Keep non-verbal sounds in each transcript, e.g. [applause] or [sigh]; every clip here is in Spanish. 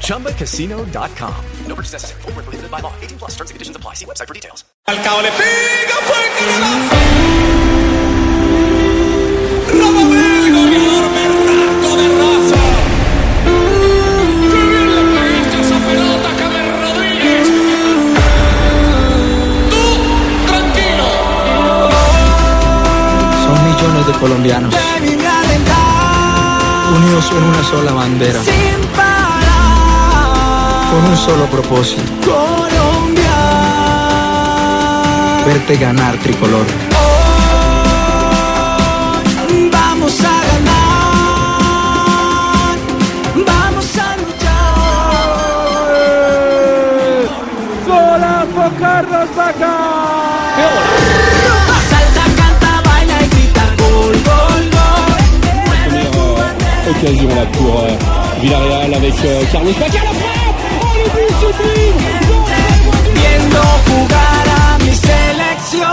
ChumbaCasino.com. No purchase necessary. Full prohibited by law. 18 plus terms and conditions apply. See website for details. Falcao le pega fuerte golazo. Rodamel, goleador berraco de raza. ¡Qué bien le pegaste esa pelota, James Rodríguez! Tú, tranquilo. Son millones de colombianos unidos en una sola bandera, con un solo propósito. Verte ganar tricolor. Vamos a ganar, vamos a luchar. Golazo Carlos Vaca. Salta, canta, baila y grita gol, gol, gol. occasion là pour euh, Villarreal avec euh, Carlos Bacca Viendo jugar a mi selección.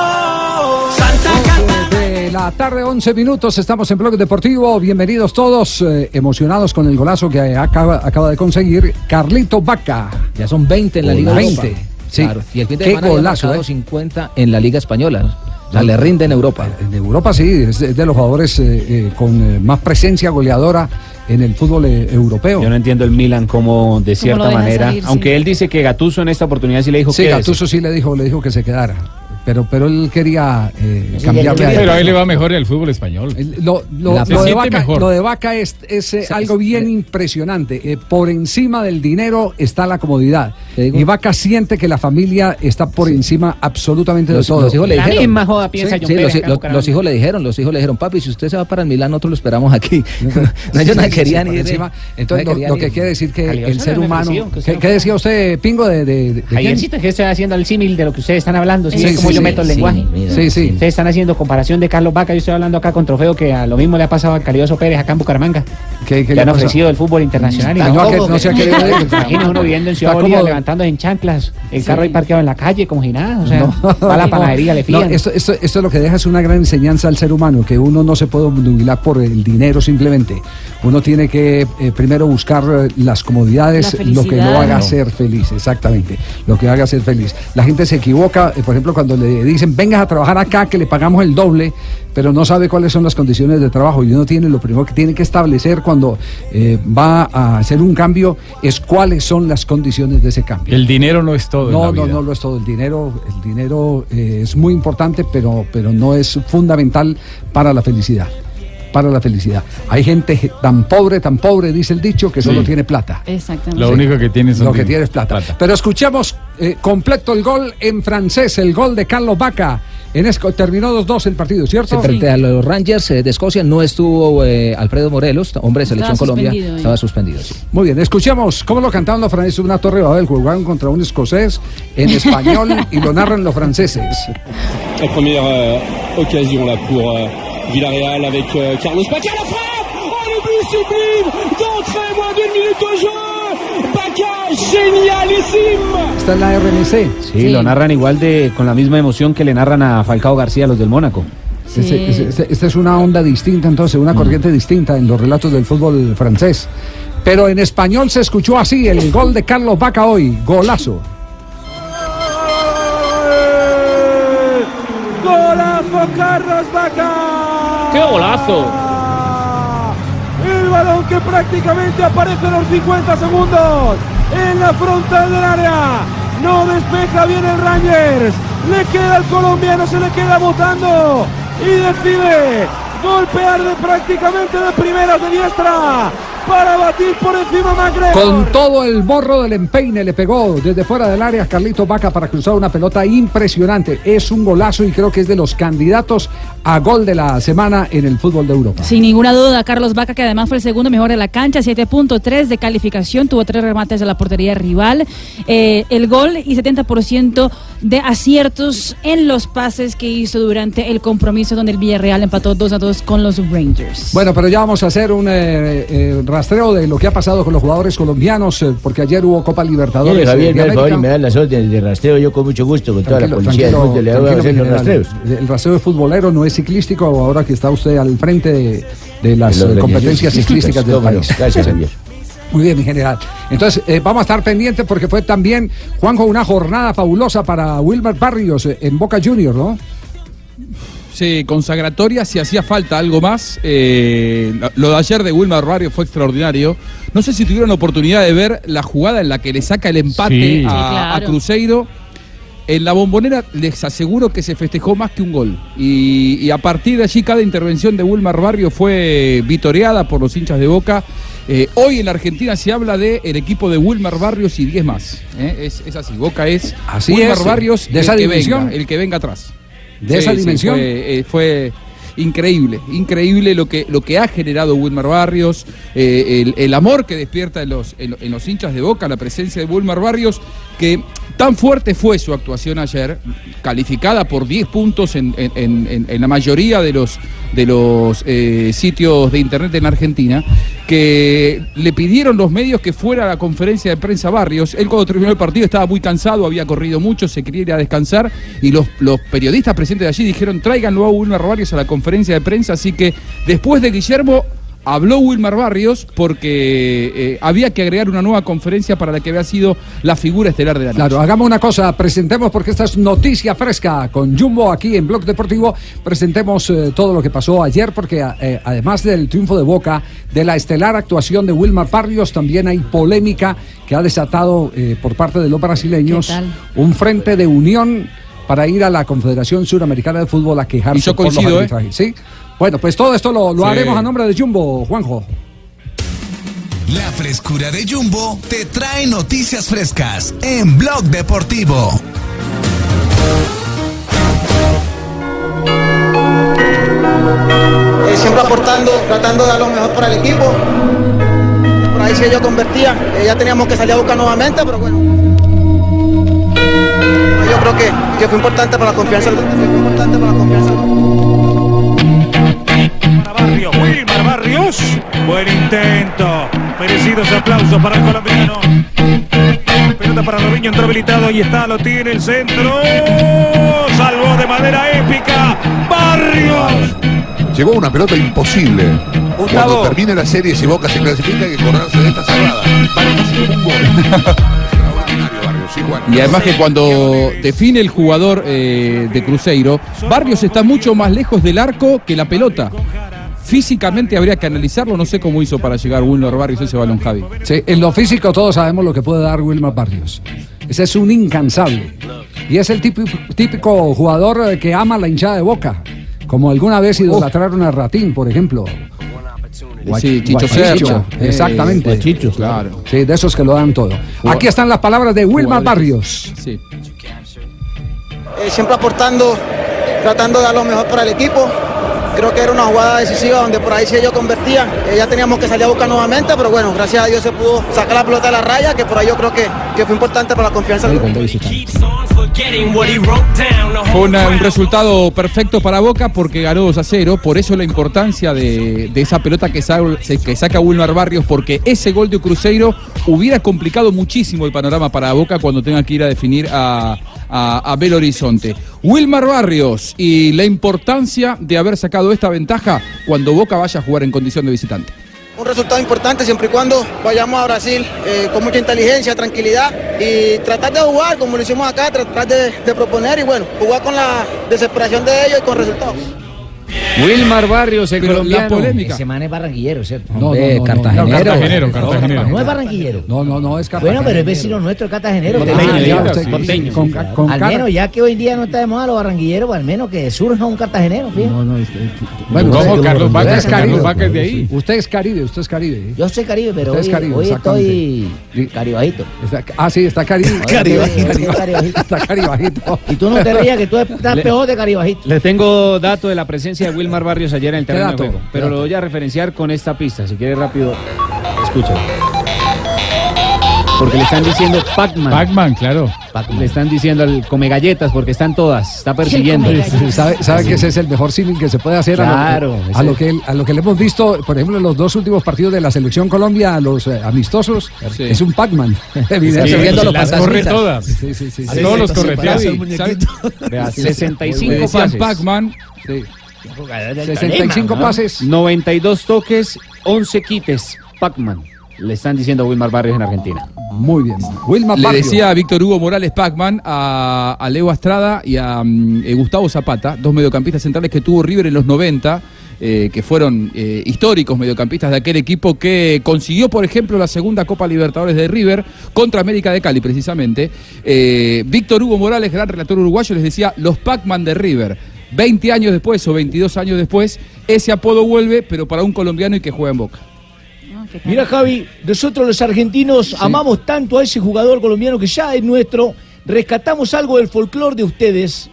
Salta, canta. De la tarde, 11 minutos, estamos en Blog Deportivo. Bienvenidos todos, eh, emocionados con el golazo que acaba, acaba de conseguir Carlito Vaca. Ya son 20 en la Liga 20. Europa. Sí. Claro. Y el fin de Qué semana golazo, eh. 50 en la Liga Española. O sea, le rinde en Europa. En Europa sí, es de de los jugadores eh, eh, con eh, más presencia goleadora en el fútbol eh, europeo. Yo no entiendo el Milan como de cierta manera, salir, sí. aunque él dice que Gattuso en esta oportunidad sí le dijo Sí, que Gattuso sí le dijo, le dijo que se quedara. Pero, pero él quería eh, cambiarle a él. Pero a él le va mejor en el fútbol español. El- Lo, de Vaca, lo de Vaca es, es, algo bien impresionante. Eh, por encima del dinero está la comodidad. Y Vaca siente que la familia está por encima absolutamente Los, de todo. los hijos le La dijeron. misma joda piensa Sí, John sí, Pérez los, los- hijos le dijeron, los hijos le dijeron, papi, si usted se va para el Milán, nosotros lo esperamos aquí. [laughs] no, ellos no querían ir. encima. Entonces, No lo, que ir. quiere decir que el ser humano. ¿Qué, decía usted, Pingo? De, de? Javiercito, que estoy haciendo el símil de lo que ustedes están hablando, ¿sí? Es como yo meto el lenguaje. Sí, sí. Ustedes están haciendo comparación de Carlos Vaca, yo estoy hablando acá con Trofeo que a lo mismo le ha pasado a Calioso Pérez acá en Bucaramanga. ¿Qué- qué que le han ofrecido el fútbol internacional. no, no, que ¿cómo no se ha que- querido ir. Imagina uno viviendo en Ciudad Levantándose en chanclas, el carro ahí parqueado en la calle como si nada, o sea, No. va a la [laughs] panadería, le No, fían. esto, esto, esto lo que deja es una gran enseñanza al ser humano, que uno no se puede obnubilar por el dinero simplemente. Uno tiene que eh, primero buscar eh, las comodidades, La lo que lo haga No. ser feliz, exactamente. Lo que haga ser feliz. La gente se equivoca, eh, por ejemplo, cuando le dicen, vengas a trabajar acá, que le pagamos el doble, pero no sabe cuáles son las condiciones de trabajo. Y uno tiene, lo primero que tiene que establecer cuando eh, va a hacer un cambio es cuáles son las condiciones de ese cambio. El dinero no es todo. en No, la no, vida. no lo es todo. El dinero, el dinero eh, es muy importante, pero, pero no es fundamental para la felicidad. Para la felicidad. Hay gente tan pobre, tan pobre, dice el dicho, que solo Sí. tiene plata. Exactamente. Lo único que tiene son Lo que din- tiene es plata. plata. Pero escuchemos eh, completo el gol en francés, el gol de Carlos Vaca. En Esco- terminó 2-2 el partido, ¿cierto? Sí, frente a los Rangers eh, de Escocia no estuvo eh, Alfredo Morelos, hombre de Selección Colombia, suspendido, eh. estaba suspendido. sí. Muy bien, escuchemos cómo lo cantaban los franceses. Una torre de Babel, jugaron contra un escocés en español y lo narran los franceses. La première euh, occasion là pour euh, Villarreal avec euh, Carlos Bacca la frappe Oh le but sublime d'entrée moins d'une minute de jeu Génialissime Esta es la RMC. Sí, lo narran igual de con la misma emoción que le narran a Falcao García los del Mónaco. Este- este- este- Esta es una onda distinta, entonces, una corriente distinta en los relatos del fútbol francés. Pero en español se escuchó así el gol de Carlos Vaca hoy, golazo. ¡Golazo Carlos Vaca! ¡Qué golazo! El balón que prácticamente aparece en los 50 segundos en la frontal del área. No despeja bien el Rangers. Le queda al colombiano, se le queda botando y decide golpear de prácticamente de primera de diestra para batir por encima McGregor. Con todo el morro del empeine le pegó desde fuera del área Carlito Vaca para cruzar una pelota impresionante. Es un golazo y creo que es de los candidatos a gol de la semana en el fútbol de Europa. Sin ninguna duda, Carlos Vaca, que además fue el segundo mejor de la cancha, 7.3 de calificación, tuvo tres remates de la portería rival, eh, el gol y 70% de aciertos en los pases que hizo durante el compromiso donde el Villarreal empató 2 a 2 con los Rangers. Bueno, pero ya vamos a hacer un eh, eh, rastreo de lo que ha pasado con los jugadores colombianos, eh, porque ayer hubo Copa Libertadores. Mire, Javier, eh, de me favor y me da las órdenes de rastreo. Yo con mucho gusto, con toda la policía del mundo, le hacer los rastreos. El rastreo es futbolero, no es ciclístico, ahora que está usted al frente de, de las De eh, competencias ciclísticas del [laughs] país. Gracias. Javier. [laughs] Muy bien, mi general. Entonces, eh, vamos a estar pendientes porque fue también, Juanjo, una jornada fabulosa para Wilmer Barrios eh, en Boca Juniors, ¿no? Sí, consagratoria, si hacía falta algo más. eh, lo- de ayer de Wilmar Barrio fue extraordinario. No sé si tuvieron la oportunidad de ver la jugada en la que le saca el empate Sí. a, Sí, a claro. Cruzeiro. En la bombonera les aseguro que se festejó más que un gol. Y, y a partir de allí cada intervención de Wilmar Barrio fue vitoreada por los hinchas de Boca. Eh, hoy en la Argentina se habla de el equipo de Wilmar Barrios y 10 más. ¿eh? Es, es así, Boca es Así Wilmar es, Barrios de esa el que dimensión. venga, el que venga atrás. ¿De esa dimensión? fue, eh, fue increíble, increíble lo que, lo que ha generado Wilmar Barrios, eh, el, el amor que despierta en los, en, en los hinchas de Boca, la presencia de Wilmar Barrios, que tan fuerte fue su actuación ayer, calificada por 10 puntos en, la mayoría de los, de los eh, sitios de internet en Argentina, que le pidieron los medios que fuera a la conferencia de prensa Barrios. Él cuando terminó el partido estaba muy cansado, había corrido mucho, se quería ir a descansar y los, los periodistas presentes de allí dijeron tráiganlo a Wilmar Barrios a la conferencia de prensa. Así que después de Guillermo habló Wilmar Barrios porque eh, había que agregar una nueva conferencia para la que había sido la figura estelar de la noche. Claro, hagamos una cosa, presentemos, porque esta es noticia fresca con Jumbo aquí en Blog Deportivo, presentemos eh, todo lo que pasó ayer, porque eh, además del triunfo de Boca, de la estelar actuación de Wilmar Barrios, también hay polémica que ha desatado eh, por parte de los brasileños un frente de unión para ir a la Confederación Suramericana de Fútbol a quejarse Y yo por los coincido, ¿eh? arbitrajes, ¿sí? Bueno, pues todo esto lo, lo Sí. haremos a nombre de Jumbo, Juanjo. La frescura de Jumbo te trae noticias frescas en Blog Deportivo. eh, siempre aportando, tratando de dar lo mejor para el equipo. Por ahí si ellos convertían, eh, ya teníamos que salir a buscar nuevamente, pero bueno. Yo creo que, que fue importante para la confianza del grupo, fue importante para la confianza Buen intento. Merecidos aplausos para el colombiano. Pelota para Robinho, entró habilitado. Ahí está, lo tiene el centro. Salvó de manera épica. Barrios. Llegó una pelota imposible. Gustavo. Cuando termine la serie, si Boca se clasifica, hay que correrse de esta cerrada. [laughs] Y además que cuando define el jugador eh, de Cruzeiro, Barrios está mucho más lejos del arco que la pelota. Físicamente habría que analizarlo, no sé cómo hizo para llegar Wilmer Barrios ese balón, Javi. Sí, en lo físico todos sabemos lo que puede dar Wilmar Barrios. Ese es un incansable. Y es el típico, típico jugador eh, que ama la hinchada de boca. Como alguna vez idolatraron a Ratín, por ejemplo. Sí, Chicho Guachicho. Exactamente. Eh, Guachicho, claro. Sí, de esos que lo dan todo. Aquí están las palabras de Wilmar Barrios. Sí. Eh, siempre aportando, tratando de dar lo mejor para el equipo. Creo que era una jugada decisiva donde por ahí si ellos convertían, eh, ya teníamos que salir a buscar nuevamente, pero bueno, gracias a Dios se pudo sacar la pelota de la raya, que por ahí yo creo que, que fue importante para la confianza. Fue una- un resultado perfecto para Boca porque ganó 2 a 0. Por eso la importancia de, de esa pelota que, que saca Wilmar Barrios, porque ese gol de Cruzeiro hubiera complicado muchísimo el panorama para Boca cuando tenga que ir a definir a, a, Belo Horizonte. Wilmar Barrios y la importancia de haber sacado esta ventaja cuando Boca vaya a jugar en condición de visitante. Un resultado importante siempre y cuando vayamos a Brasil eh, con mucha inteligencia, tranquilidad y tratar de jugar como lo hicimos acá, tratar de proponer y bueno, jugar con la desesperación de ellos y con resultados. Wilmar Barrios, el Pero la colombiano. polémica. Ese man es barranquillero, ¿cierto? No, Hombre, no, no, cartagenero. no, Cartagenero, cartagenero. No es barranquillero. No, no, no es Bueno, cartagenero. pero es vecino nuestro, es cartagenero. Ah, al menos, ya que hoy en día no está de moda los barranquilleros, pues al menos que surja un cartagenero, fíjate. No, no, este- bueno, ¿Cómo? usted- Carlos es Caribe. Carlos Vaca es de ahí. Usted es Caribe, usted es Caribe. Yo soy Caribe, pero Usted hoy, es Caribe, hoy estoy caribajito. Ah, sí, está Caribe. Caribajito. Caribajito. Está Caribajito. Y tú no te rías que tú estás peor de caribajito. Le tengo dato de la presencia de Wilmar Barrios ayer en el ¿Qué terreno de juego, ¿Qué pero lo voy a referenciar con esta pista. Si quiere rápido, escucha. Porque le están diciendo Pac-Man. Pac-Man, claro. Le están diciendo el come galletas porque están todas. Está persiguiendo. ¿Sabe, sabe que ese es el mejor símil que se puede hacer a lo- Claro, a, lo, que, a lo que le hemos visto, por ejemplo, en los dos últimos partidos de la Selección Colombia, a los eh, amistosos? Sí. Es un Pac-Man. Sí, [laughs] evidentemente. los las corre todas. Sí, sí, sí. Todos los correteados. Xavi, ¿sabe? Vea, Sí, 65 Le decían pases. Pac-Man. Sí. 65 pases. 92 toques, 11 quites. Pac-Man. Le están diciendo a Wilmar Barrios en Argentina. Muy bien. Wilma Le decía a Víctor Hugo Morales Pac-Man, a, a Leo Astrada y a mm, eh, Gustavo Zapata, dos mediocampistas centrales que tuvo River en los 90, eh, que fueron eh, históricos mediocampistas de aquel equipo que consiguió, por ejemplo, la segunda Copa Libertadores de River contra América de Cali, precisamente. Eh, Víctor Hugo Morales, gran relator uruguayo, les decía los Pac-Man de River. 20 años después o 22 años después, ese apodo vuelve, pero para un colombiano y que juega en Boca. Mira, Javi, nosotros los argentinos amamos tanto a ese jugador colombiano que ya es nuestro. Rescatamos algo del folclore de ustedes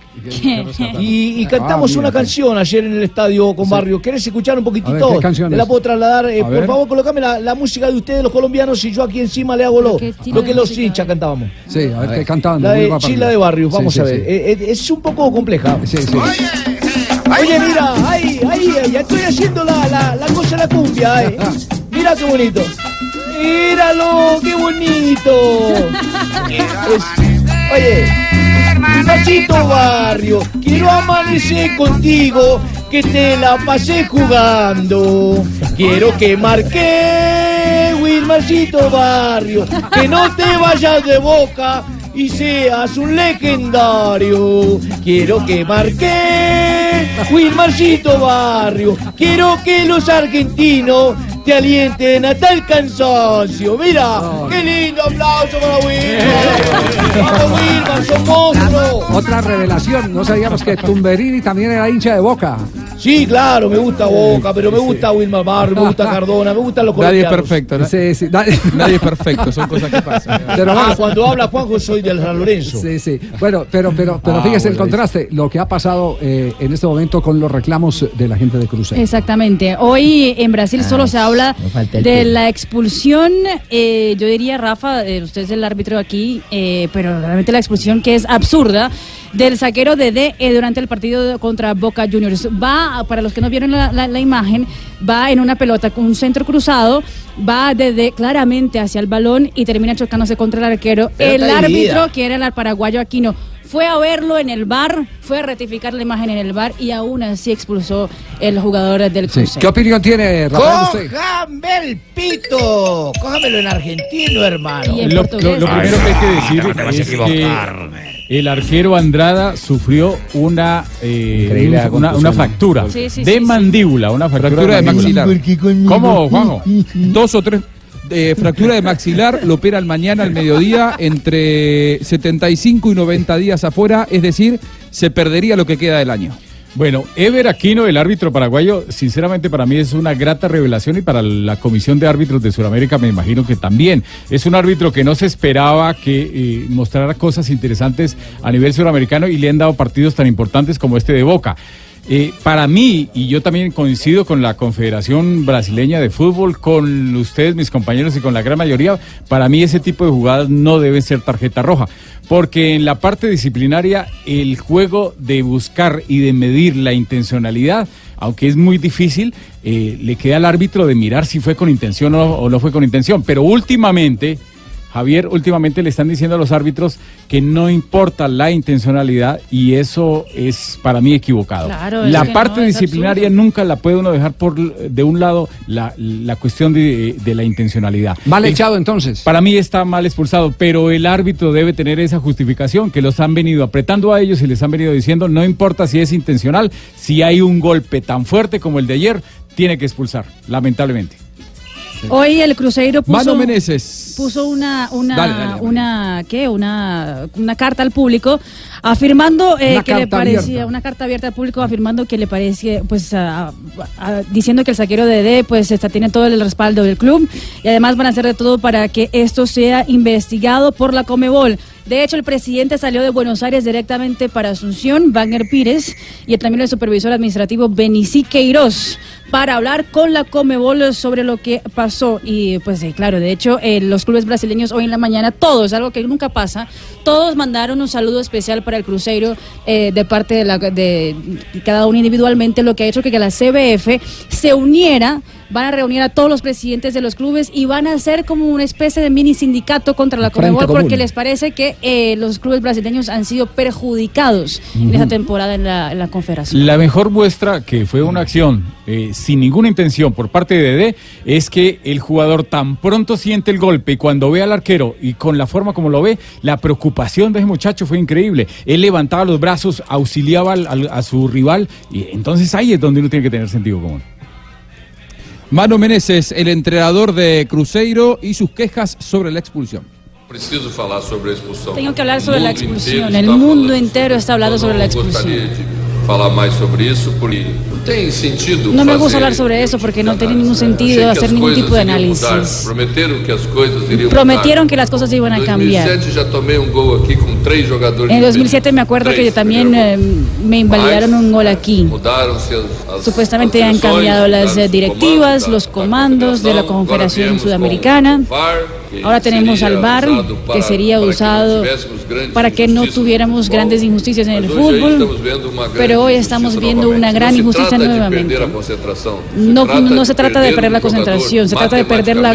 y, y cantamos Ah, mira, una sí. canción ayer en el estadio con Barrio. ¿Querés escuchar un ver, poquitito? ¿qué canción Te es? la puedo trasladar. Eh, por ver. favor, colócame la, la música de ustedes, los colombianos, y yo aquí encima le hago lo, ¿Qué estilo lo que los hinchas cantábamos. Sí, a ver qué cantaban. La de Chila de Barrio, vamos Sí, a sí, ver. sí. Eh, eh, es un poco compleja. Sí, sí. Oye, mira, ahí, ahí, eh, ya estoy haciendo la, la, la cosa de la cumbia, eh. Mira qué bonito. Míralo, qué bonito. [laughs] Es- oye, Nachito Barrio, quiero amanecer contigo, que te la pasé jugando. Quiero que marque, Wilmarcito Barrio, que no te vayas de boca y seas un legendario. Quiero que marque, Wilmarcito Barrio, quiero que los argentinos te alienten hasta el cansancio. Mira, qué lindo aplauso para Wilmar. [laughs] Vamos Wilmar, son monstruos. Otra revelación, no sabíamos que Tumberini también era hincha de Boca. Sí, claro, me gusta Boca, pero me gusta Wilmar Barrio, me gusta Cardona, me gustan los Nadie es colombianos. perfecto, ¿no? Sí, sí, nadie- [laughs] Nadie es perfecto, son cosas que pasan. [laughs] Pero Ah, cuando habla Juanjo soy del San Lorenzo. Sí, sí. Bueno, pero, pero, pero Ah, fíjese el contraste, lo que ha pasado eh, en este momento con los reclamos de la gente de Cruzeiro. Exactamente. Hoy en Brasil solo se habla no de la expulsión, eh, yo diría, Rafa, eh, usted es el árbitro aquí, eh, pero realmente la expulsión que es absurda del saquero de durante el partido contra Boca Juniors. Va, para los que no vieron la, la- la imagen, va en una pelota con un centro cruzado, va desde claramente hacia el balón y termina chocándose contra el arquero. El árbitro, que era el paraguayo Aquino, fue a verlo en el bar, fue a rectificar la imagen en el bar y aún así expulsó el jugador del Sí. Cruzeiro. ¿Qué opinión tiene Rafael? ¡Cójame el pito! Cójamelo en argentino, hermano. Y en Lo, portugués. lo- lo primero que hay que decir es que el arquero Andrada sufrió una, eh, una, una fractura Sí, sí, de mandíbula, una fractura, Fractura de mandíbula. ¿Cómo, Juanjo? [laughs] Dos o tres. Fractura de maxilar, lo operan mañana al mediodía, entre 75 y 90 días afuera, es decir, se perdería lo que queda del año. Bueno, Ever Aquino, el árbitro paraguayo, sinceramente para mí es una grata revelación y para la Comisión de Árbitros de Sudamérica me imagino que también. Es un árbitro que no se esperaba que eh, mostrara cosas interesantes a nivel sudamericano y le han dado partidos tan importantes como este de Boca. Eh, para mí, y yo también coincido con la Confederación Brasileña de Fútbol, con ustedes, mis compañeros y con la gran mayoría, para mí ese tipo de jugadas no deben ser tarjeta roja, porque en la parte disciplinaria el juego de buscar y de medir la intencionalidad, aunque es muy difícil, eh, le queda al árbitro de mirar si fue con intención o no fue con intención, pero últimamente... Javier, últimamente le están diciendo a los árbitros que no importa la intencionalidad y eso es para mí equivocado. Claro, la parte no, disciplinaria nunca la puede uno dejar por de un lado la, la cuestión de, de la intencionalidad. Mal El- echado entonces. Para mí está mal expulsado, pero el árbitro debe tener esa justificación que los han venido apretando a ellos y les han venido diciendo, no importa si es intencional, si hay un golpe tan fuerte como el de ayer, tiene que expulsar, lamentablemente. Hoy el Cruzeiro puso, Mano Meneses. puso una una Dale, dale, dale. una ¿qué? Una, una carta al público afirmando eh, que le parecía abierta. una carta abierta al público afirmando que le parecía pues a- a- diciendo que el saquero de D pues está tiene todo el respaldo del club y además van a hacer de todo para que esto sea investigado por la Comebol. De hecho, el presidente salió de Buenos Aires directamente para Asunción, Wagner Pires, y también el supervisor administrativo Benicí Queiroz, para hablar con la Comebol sobre lo que pasó. Y pues claro, de hecho, eh, los clubes brasileños hoy en la mañana, todos, algo que nunca pasa, todos mandaron un saludo especial para el Cruzeiro eh, de parte de, la, de cada uno individualmente, lo que ha hecho que la CBF se uniera van a reunir a todos los presidentes de los clubes y van a hacer como una especie de mini sindicato contra la común. porque les parece que eh, los clubes brasileños han sido perjudicados en esta temporada en la, en la confederación. La mejor muestra que fue una acción eh, sin ninguna intención por parte de Dede es que el jugador tan pronto siente el golpe y cuando ve al arquero y con la forma como lo ve, la preocupación de ese muchacho fue increíble. Él levantaba los brazos, auxiliaba al- al- a su rival y entonces ahí es donde uno tiene que tener sentido común. Mano Meneses, el entrenador de Cruzeiro y sus quejas sobre la expulsión. Preciso falar sobre a expulsão. Tengo que hablar sobre la expulsión. El mundo entero está hablando sobre la expulsión. Falar mais sobre isso, porque não tem sentido No me fazer gusta hablar sobre eso porque no tiene ningún sentido ningún coisas tipo de análisis. Prometeram que as coisas iriam Prometieron mudar. que las cosas iban a Em cambiar. 2007 já tomei um gol aqui com três jogadores. En de 2007 me acuerdo que yo también eh, me invalidaron un gol as, as Supuestamente han cambiado las eh, directivas, los comandos de la Confederación Sudamericana. Ahora tenemos al VAR, para- que sería usado para que no tuviéramos grandes injusticias en el aí fútbol. Pero hoy estamos viendo una gran injusticia nuevamente. No, no se trata de perder la concentración, se trata de perder la,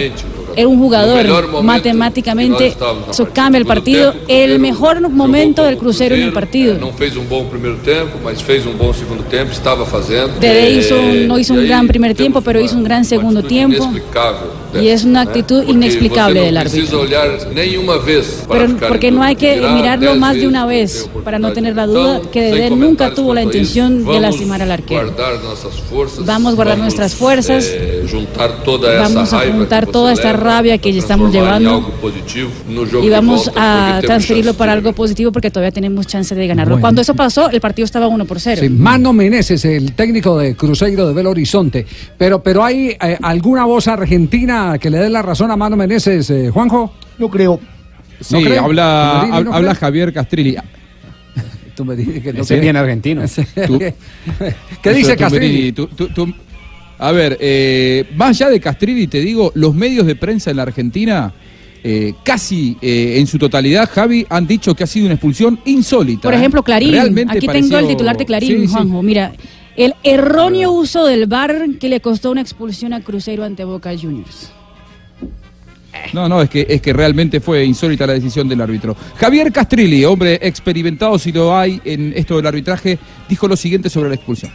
era un No jugador matemáticamente, eso cambia el partido, el mejor momento del Cruzeiro en el partido. Não fez um bom primeiro tempo, mas fez um bom segundo tempo, estava fazendo. Dede Eh, hizo un- no hizo un gran primer tiempo, pero hizo un gran segundo tiempo. Y es una actitud inexplicable del árbitro. Pero porque em no hay que mirarlo más de una vez para no tener la duda que Dede nunca tuvo la a intención de lastimar al arquero. Vamos a guardar nuestras fuerzas. eh, Vamos a raiva juntar toda esta rabia que estamos transformar em llevando y vamos a transferirlo para algo positivo porque todavía tenemos chance de ganarlo. Bueno. Cuando eso pasó, el partido estaba 1 por 0. Sí, Mano Meneses, el técnico de Cruzeiro de Belo Horizonte. Pero, pero hay eh, alguna voz argentina que le dé la razón a Mano Meneses, eh, Juanjo. No creo. Sí, habla, ¿Marini no hab- habla? Javier Castrilli. Tú me dices que no es bien argentino. Tú- ¿Qué dice Castrilli? Tú- tú- tú- a ver, eh, más allá de Castrilli, te digo, los medios de prensa en la Argentina, eh, casi eh, en su totalidad, Javi, han dicho que ha sido una expulsión insólita. Por ejemplo, Clarín. Realmente Aquí pareció- tengo el titular de Clarín, Sí, sí. Juanjo. Mira, el erróneo uso del VAR que le costó una expulsión a Cruzeiro ante Boca Juniors. No, no, es que, es que realmente fue insólita la decisión del árbitro. Javier Castrilli, hombre experimentado si lo hay en esto del arbitraje, dijo lo siguiente sobre la expulsión.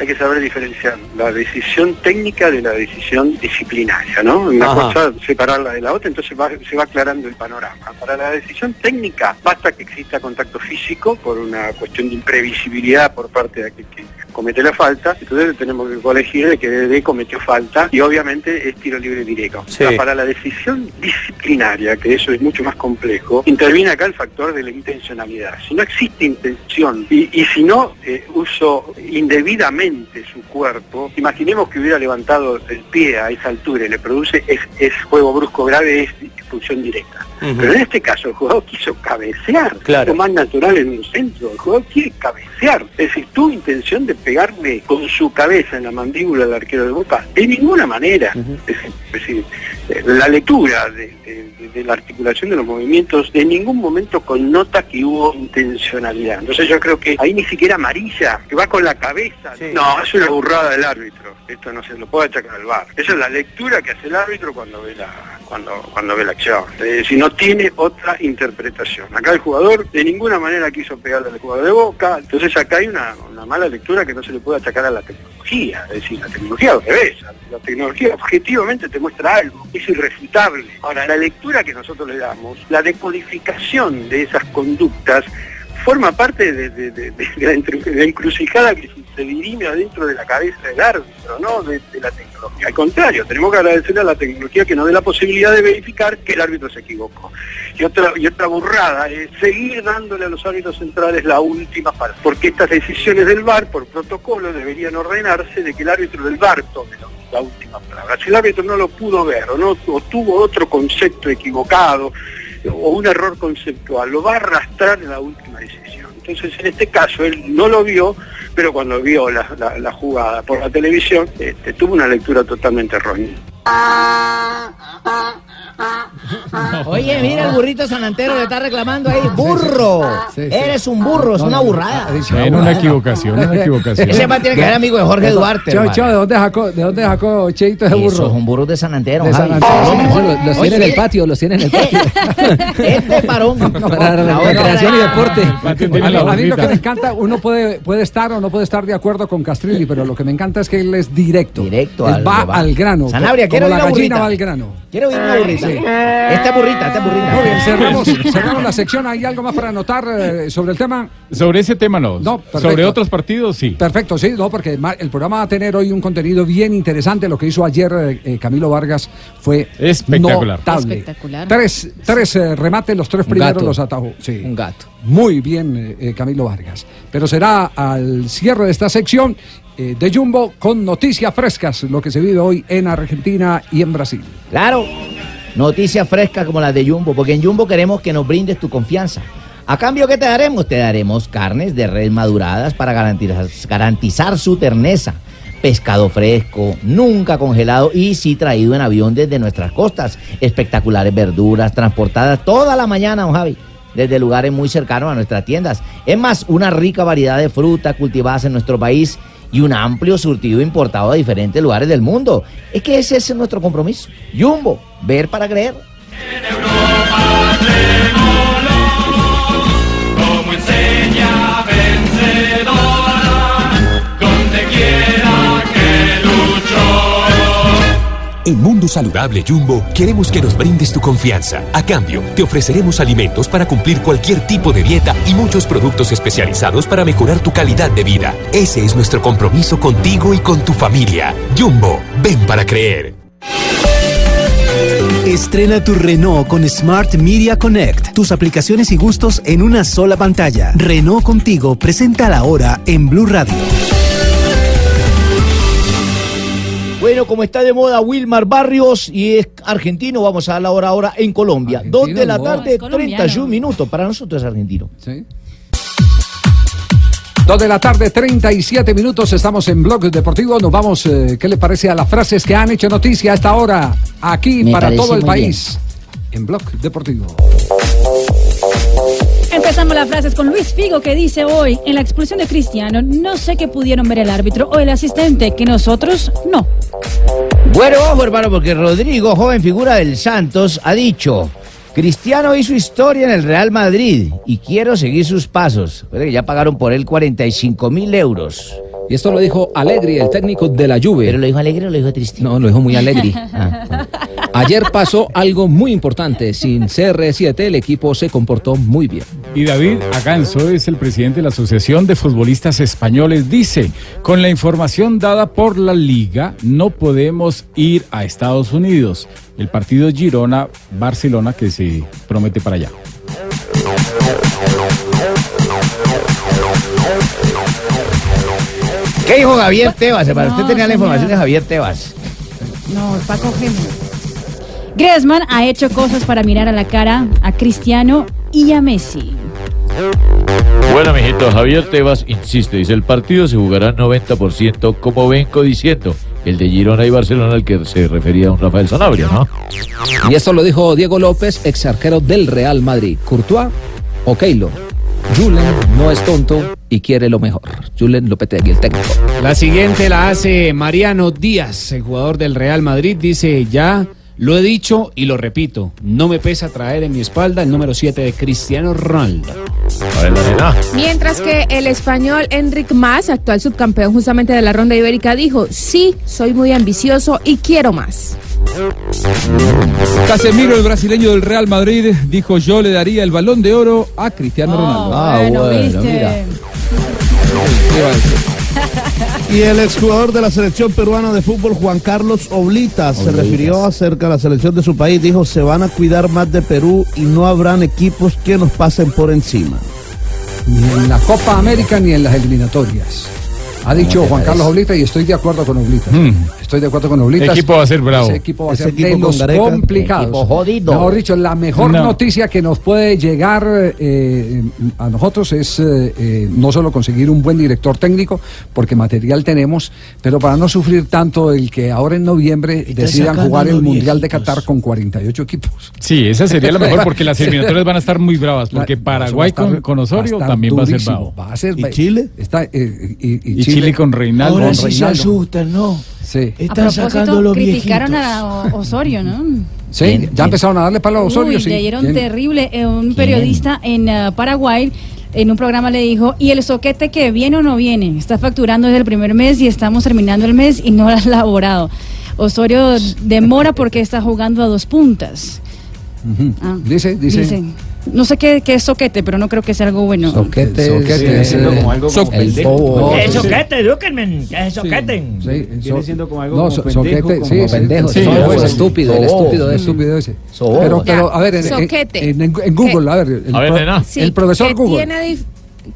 Hay que saber diferenciar la decisión técnica de la decisión disciplinaria, ¿no? Una Ajá. cosa separarla de la otra, entonces va- se va aclarando el panorama. Para la decisión técnica basta que exista contacto físico por una cuestión de imprevisibilidad por parte de aquel que comete la falta, entonces tenemos que colegir de que Dede cometió falta y obviamente es tiro libre directo. Sí. Para la decisión disciplinaria, que eso es mucho más complejo, interviene acá el factor de la intencionalidad. Si no existe intención y, y si no eh, uso indebidamente su cuerpo, imaginemos que hubiera levantado el pie a esa altura y le produce es, es juego brusco grave, es expulsión directa. Pero en este caso el jugador quiso cabecear, Claro. lo más natural en un centro, el jugador quiere cabecear, es decir, tuvo intención de pegarle con su cabeza en la mandíbula al arquero de Boca, de ninguna manera. es, decir, es decir, eh, la lectura de, de- de- de la articulación de los movimientos en ningún momento connota que hubo intencionalidad. Entonces yo creo que ahí ni siquiera amarilla, que va con la cabeza. No, es una burrada del árbitro. Esto no se lo puede achacar al bar. Esa es la lectura que hace el árbitro cuando ve la cuando, cuando ve la acción. Eh, si no tiene otra interpretación. Acá el jugador de ninguna manera quiso pegarle al jugador de boca, entonces acá hay una, una mala lectura que no se le puede achacar a la tecnología. Es decir, la tecnología al revés. La tecnología objetivamente te muestra algo, es irrefutable. Ahora, la lectura que nosotros le damos, la decodificación de esas conductas, forma parte [laughs] de, la, encrucijada que se dirime adentro de la cabeza del árbitro, no de, la tecnología. Al contrario, tenemos que agradecerle a la tecnología que nos dé la posibilidad de verificar que el árbitro se equivocó. Y otra, y otra burrada es seguir dándole a los árbitros centrales la última palabra, porque estas decisiones del VAR, por protocolo, deberían ordenarse de que el árbitro del VAR tome la, la última palabra. Si el árbitro no lo pudo ver o, no, o tuvo otro concepto equivocado, o un error conceptual, lo va a arrastrar en la última decisión. Entonces, en este caso, él no lo vio, pero cuando vio la, jugada por la televisión, este, tuvo una lectura totalmente errónea. [laughs] Oye, mira el burrito sanantero le está reclamando ahí. ¡Burro! Eres un burro, es una burrada. En una equivocación, una equivocación. Ese man tiene que ser amigo de Jorge Duarte. Chao, hermano. chao, ¿de dónde sacó, de dónde sacó Cheito ese burro? Eso es un burro de San Antero. De San Javi. Antero, Lo sí, mejor. Los, tiene en el patio, los tiene en el patio. [laughs] Este varón. Para la recreación y deporte. A mí lo que me encanta, uno puede, puede estar o no puede estar de acuerdo con Castrilli, pero lo que me encanta es que él es directo. Directo, va al grano. Sanabria, quiero la oír una gallina va al grano. Quiero oír una burrita. Sí. Esta burrita, esta burrita. Muy bien, cerramos, cerramos la sección. ¿Hay algo más para anotar eh, sobre el tema? Sobre ese tema no. No. Sobre otros partidos sí. Perfecto, sí, no, porque el programa va a tener hoy un contenido bien interesante. Lo que hizo ayer eh, eh, Camilo Vargas fue Espectacular. notable. Espectacular. Tres, tres eh, remates, los tres primeros gato. los atajó. Sí. Un gato. Muy bien, eh, eh, Camilo Vargas. Pero será al cierre de esta sección eh, de Jumbo con noticias frescas, lo que se vive hoy en Argentina y en Brasil. Claro, noticias frescas como las de Jumbo, porque en Jumbo queremos que nos brindes tu confianza. A cambio, ¿qué te daremos? Te daremos carnes de res maduradas para garantizar, su terneza. Pescado fresco, nunca congelado y sí traído en avión desde nuestras costas. Espectaculares verduras transportadas toda la mañana, don Javi, desde lugares muy cercanos a nuestras tiendas. Es más, una rica variedad de frutas cultivadas en nuestro país y un amplio surtido importado de diferentes lugares del mundo. Es que ese es nuestro compromiso. Jumbo, ver para creer. Como En Mundo Saludable Jumbo queremos que nos brindes tu confianza. A cambio, te ofreceremos alimentos para cumplir cualquier tipo de dieta y muchos productos especializados para mejorar tu calidad de vida. Ese es nuestro compromiso contigo y con tu familia. Jumbo, ven para creer. Estrena tu Renault con Smart Media Connect. Tus aplicaciones y gustos en una sola pantalla. Renault contigo presenta la hora en Blue Radio. Bueno, como está de moda Wilmar Barrios y es argentino, vamos a dar la hora ahora en Colombia. Dos de la tarde, Es colombiano. 31 minutos. Para nosotros es argentino. Sí. Dos de la tarde, 37 minutos. Estamos en Blog Deportivo. Nos vamos, eh, ¿qué le parece a las frases que han hecho noticia a esta hora aquí Me para todo el país? En Blog Deportivo. Empezamos las frases con Luis Figo que dice hoy, en la expulsión de Cristiano, no sé qué pudieron ver el árbitro o el asistente, que nosotros no. Bueno, ojo, hermano, porque Rodrigo, joven figura del Santos, ha dicho: Cristiano hizo historia en el Real Madrid y quiero seguir sus pasos. Ya pagaron por él 45 mil euros. Y esto lo dijo Alegri, el técnico de la Juve. ¿Pero lo dijo Alegre o lo dijo triste? No, lo dijo muy Alegri. [laughs] Ayer pasó algo muy importante. Sin CR7 el equipo se comportó muy bien. Y David Aganzo es el presidente de la Asociación de Futbolistas Españoles. Dice, con la información dada por la liga, no podemos ir a Estados Unidos. El partido Girona-Barcelona que se promete para allá. ¿Qué dijo Javier Tebas? Para usted tenía la información de Javier Tebas. No, Paco Gémez. Griezmann ha hecho cosas para mirar a la cara a Cristiano y a Messi. Bueno, mijito, Javier Tebas insiste, dice, el partido se jugará 90% como vengo diciendo, el de Girona y Barcelona al que se refería don Rafael Sanabria, ¿no? Y esto lo dijo Diego López, ex arquero del Real Madrid. Courtois o Keylor. Julen no es tonto y quiere lo mejor. Julen Lopetegui, el técnico. La siguiente la hace Mariano Díaz, el jugador del Real Madrid. Dice ya Lo he dicho y lo repito, no me pesa traer en mi espalda el número 7 de Cristiano Ronaldo. Mientras que el español Enric Mas, actual subcampeón justamente de la ronda ibérica, dijo, sí, soy muy ambicioso y quiero más. Casemiro, el brasileño del Real Madrid, dijo yo le daría el balón de oro a Cristiano Ronaldo. Ah, bueno, ¿viste? Y el exjugador de la selección peruana de fútbol, Juan Carlos Oblitas, se Oblitas. refirió acerca de la selección de su país. Dijo, se van a cuidar más de Perú y no habrán equipos que nos pasen por encima. Ni en la Copa América ni en las eliminatorias. Ha dicho Juan? Carlos Oblita y estoy de acuerdo con Oblita. Estoy de acuerdo con Oblita. El equipo va a ser bravo. Ese equipo va a ser de los Gareca. complicados. Equipo jodido. Mejor dicho, la mejor No. noticia que nos puede llegar eh, a nosotros es eh, eh, no solo conseguir un buen director técnico, porque material tenemos, pero para no sufrir tanto el que ahora en noviembre decidan jugar el Mundial de Qatar con 48 equipos. Sí, esa sería la [laughs] mejor porque las eliminatorias van a estar muy bravas. Porque Paraguay estar- con, con Osorio va también va a ser bravo. va a ser- ¿Y Chile? Está, eh, y, Y Chile con Reinaldo. Con Ahora sí se asustan, ¿no? Sí. A propósito, criticaron a Osorio, ¿no? Sí, ya empezaron a darle palo a Osorio, Uy, sí. le dieron ¿Quién? terrible. Eh, un periodista en eh, Paraguay en un programa le dijo, ¿y el soquete que viene o no viene? Está facturando desde el primer mes y estamos terminando el mes y no lo ha elaborado. Osorio demora porque está jugando a dos puntas. Ah, Dice, dice. No sé qué, qué es soquete, pero no creo que sea algo bueno. Soquete, Soquete, sí, eh, como algo como el pendejo. bobo. ¿Qué es soquete, edúquenme, ¿qué es soquete? Sí, Viene so- siendo como algo no, como so- pendejo, soquete, como sí, sí, pendejo, sí, sí, sí, el sí. estúpido, el estúpido estúpido ese. Sobo. Pero, pero, a ver, en, Soquete. en- en Google, a ver, el, A ver, pro- nena. Sí, el profesor que Google. Tiene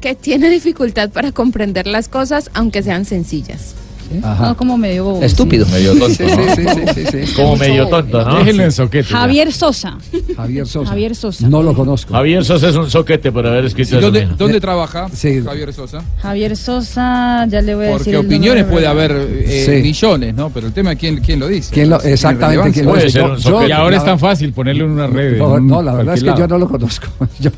que tiene dificultad para comprender las cosas, aunque sean sencillas. No, como medio bobo. Estúpido. sí. Medio tonto. Sí, ¿no? sí, sí, sí, sí, sí. Como medio tonto, ¿no? Déjenlo en soquete. Javier Sosa. Javier Sosa. Javier Sosa. No lo conozco. Javier Sosa es un soquete por haber escrito ¿Y eso dónde, trabaja Sí. Javier Sosa? Javier Sosa, ya le voy a decir. Porque opiniones nombre, puede haber eh, Sí. millones, ¿no? Pero el tema es quién, quién lo dice. ¿Quién lo- exactamente, quién lo dice? Puede ser Yo- un yo- soquete. Y ahora es tan fácil ponerlo en una red. No, en no, la verdad es que yo no lo conozco. [laughs] Yo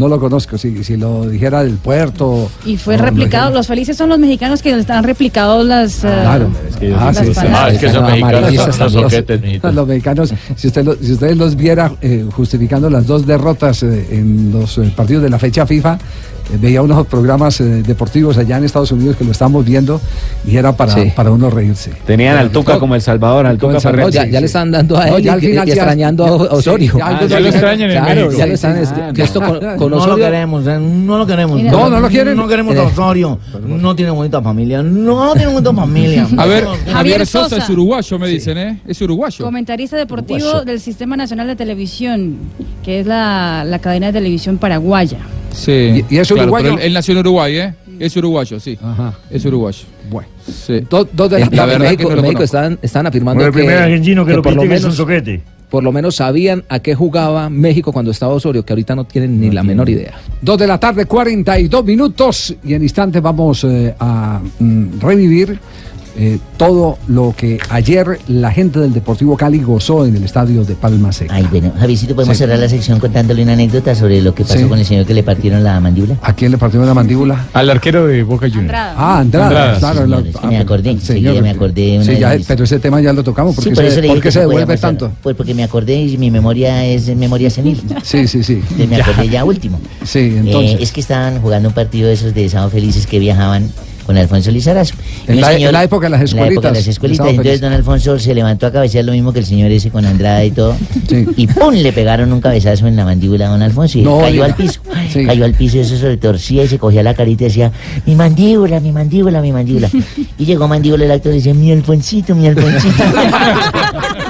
no lo conozco. Si, si lo dijera del puerto. Y fue no, no, replicado. Los felices son los mexicanos que están replicados las. eh, Claro. Ah, sí, sí. Ah, es que son Los mexicanos, amarillistas son los soquetes. Los mexicanos, si, usted lo- si ustedes los viera eh, justificando las dos derrotas eh, en los eh, partidos de la fecha FIFA, veía unos programas eh, deportivos allá en Estados Unidos que lo estamos viendo y era para, Sí. para uno reírse. Tenían al Tuca como El Salvador, al Tuca Ferretti. ya, ya sí. le están dando a No, él ya y, al final y ya- extrañando ya- a Osorio. ya Ah, ya lo extrañan en Claro, México. ya lo están. Es- sí. que esto con, con no lo queremos, eh, no lo queremos. No, no lo quieren. No queremos a Eh. Osorio. No tiene bonita familia. No, no tiene bonita familia. [laughs] A ver, Javier Sosa, Sosa. es uruguayo, me dicen, ¿eh? Es uruguayo. Comentarista deportivo Uruguayo. del Sistema Nacional de Televisión, que es la, la cadena de televisión paraguaya. Sí. ¿Y- y es claro, uruguayo? pero él, él nació en Uruguay, ¿eh? Es uruguayo, sí. Ajá. Es uruguayo. Bueno. Sí. Do- dos de la La en verdad México, que no México están, están afirmando Bueno, el que, primer argentino que lo por lo critica es un menos soquete. por lo menos sabían a qué jugaba México cuando estaba Osorio, que ahorita no tienen ni la menor idea. Dos de la tarde, 42 minutos. Y en instantes vamos eh, a mm, revivir eh, todo lo que ayer la gente del Deportivo Cali gozó en el estadio de Palma Seca. Ay, bueno, Javiercito, podemos Sí. cerrar la sección contándole una anécdota sobre lo que pasó Sí. con el señor que le partieron la mandíbula. ¿A quién le partió la mandíbula? [laughs] Al arquero de Boca Juniors. Ah, Andrada, Andrada, claro. sí, la- señor, sí, ah, me acordé, señor, me acordé de una ya, pero ese tema ya lo tocamos. ¿Por Sí, qué por se, eso le por qué se devuelve pasar. tanto? Pues porque me acordé y mi memoria es memoria senil. [laughs] Sí, sí, sí. Entonces me acordé ya último. Sí, Eh, entonces. es que estaban jugando un partido de esos de Sábado Felices que viajaban con Alfonso Lizarazo. En un la- en la época de las en la época de las escuelitas, escuelitas. Entonces don Alfonso se levantó a cabecear lo mismo que el señor ese con Andrada y todo. Y ¡pum! le pegaron un cabezazo en la mandíbula a don Alfonso y No, cayó al piso. [laughs] Sí. Cayó al piso y eso se le torcía y se cogía la carita y decía, mi mandíbula, mi mandíbula, mi mandíbula. Y llegó mandíbula el actor y decía, mi Alfonsito, mi Alfonsito. [laughs]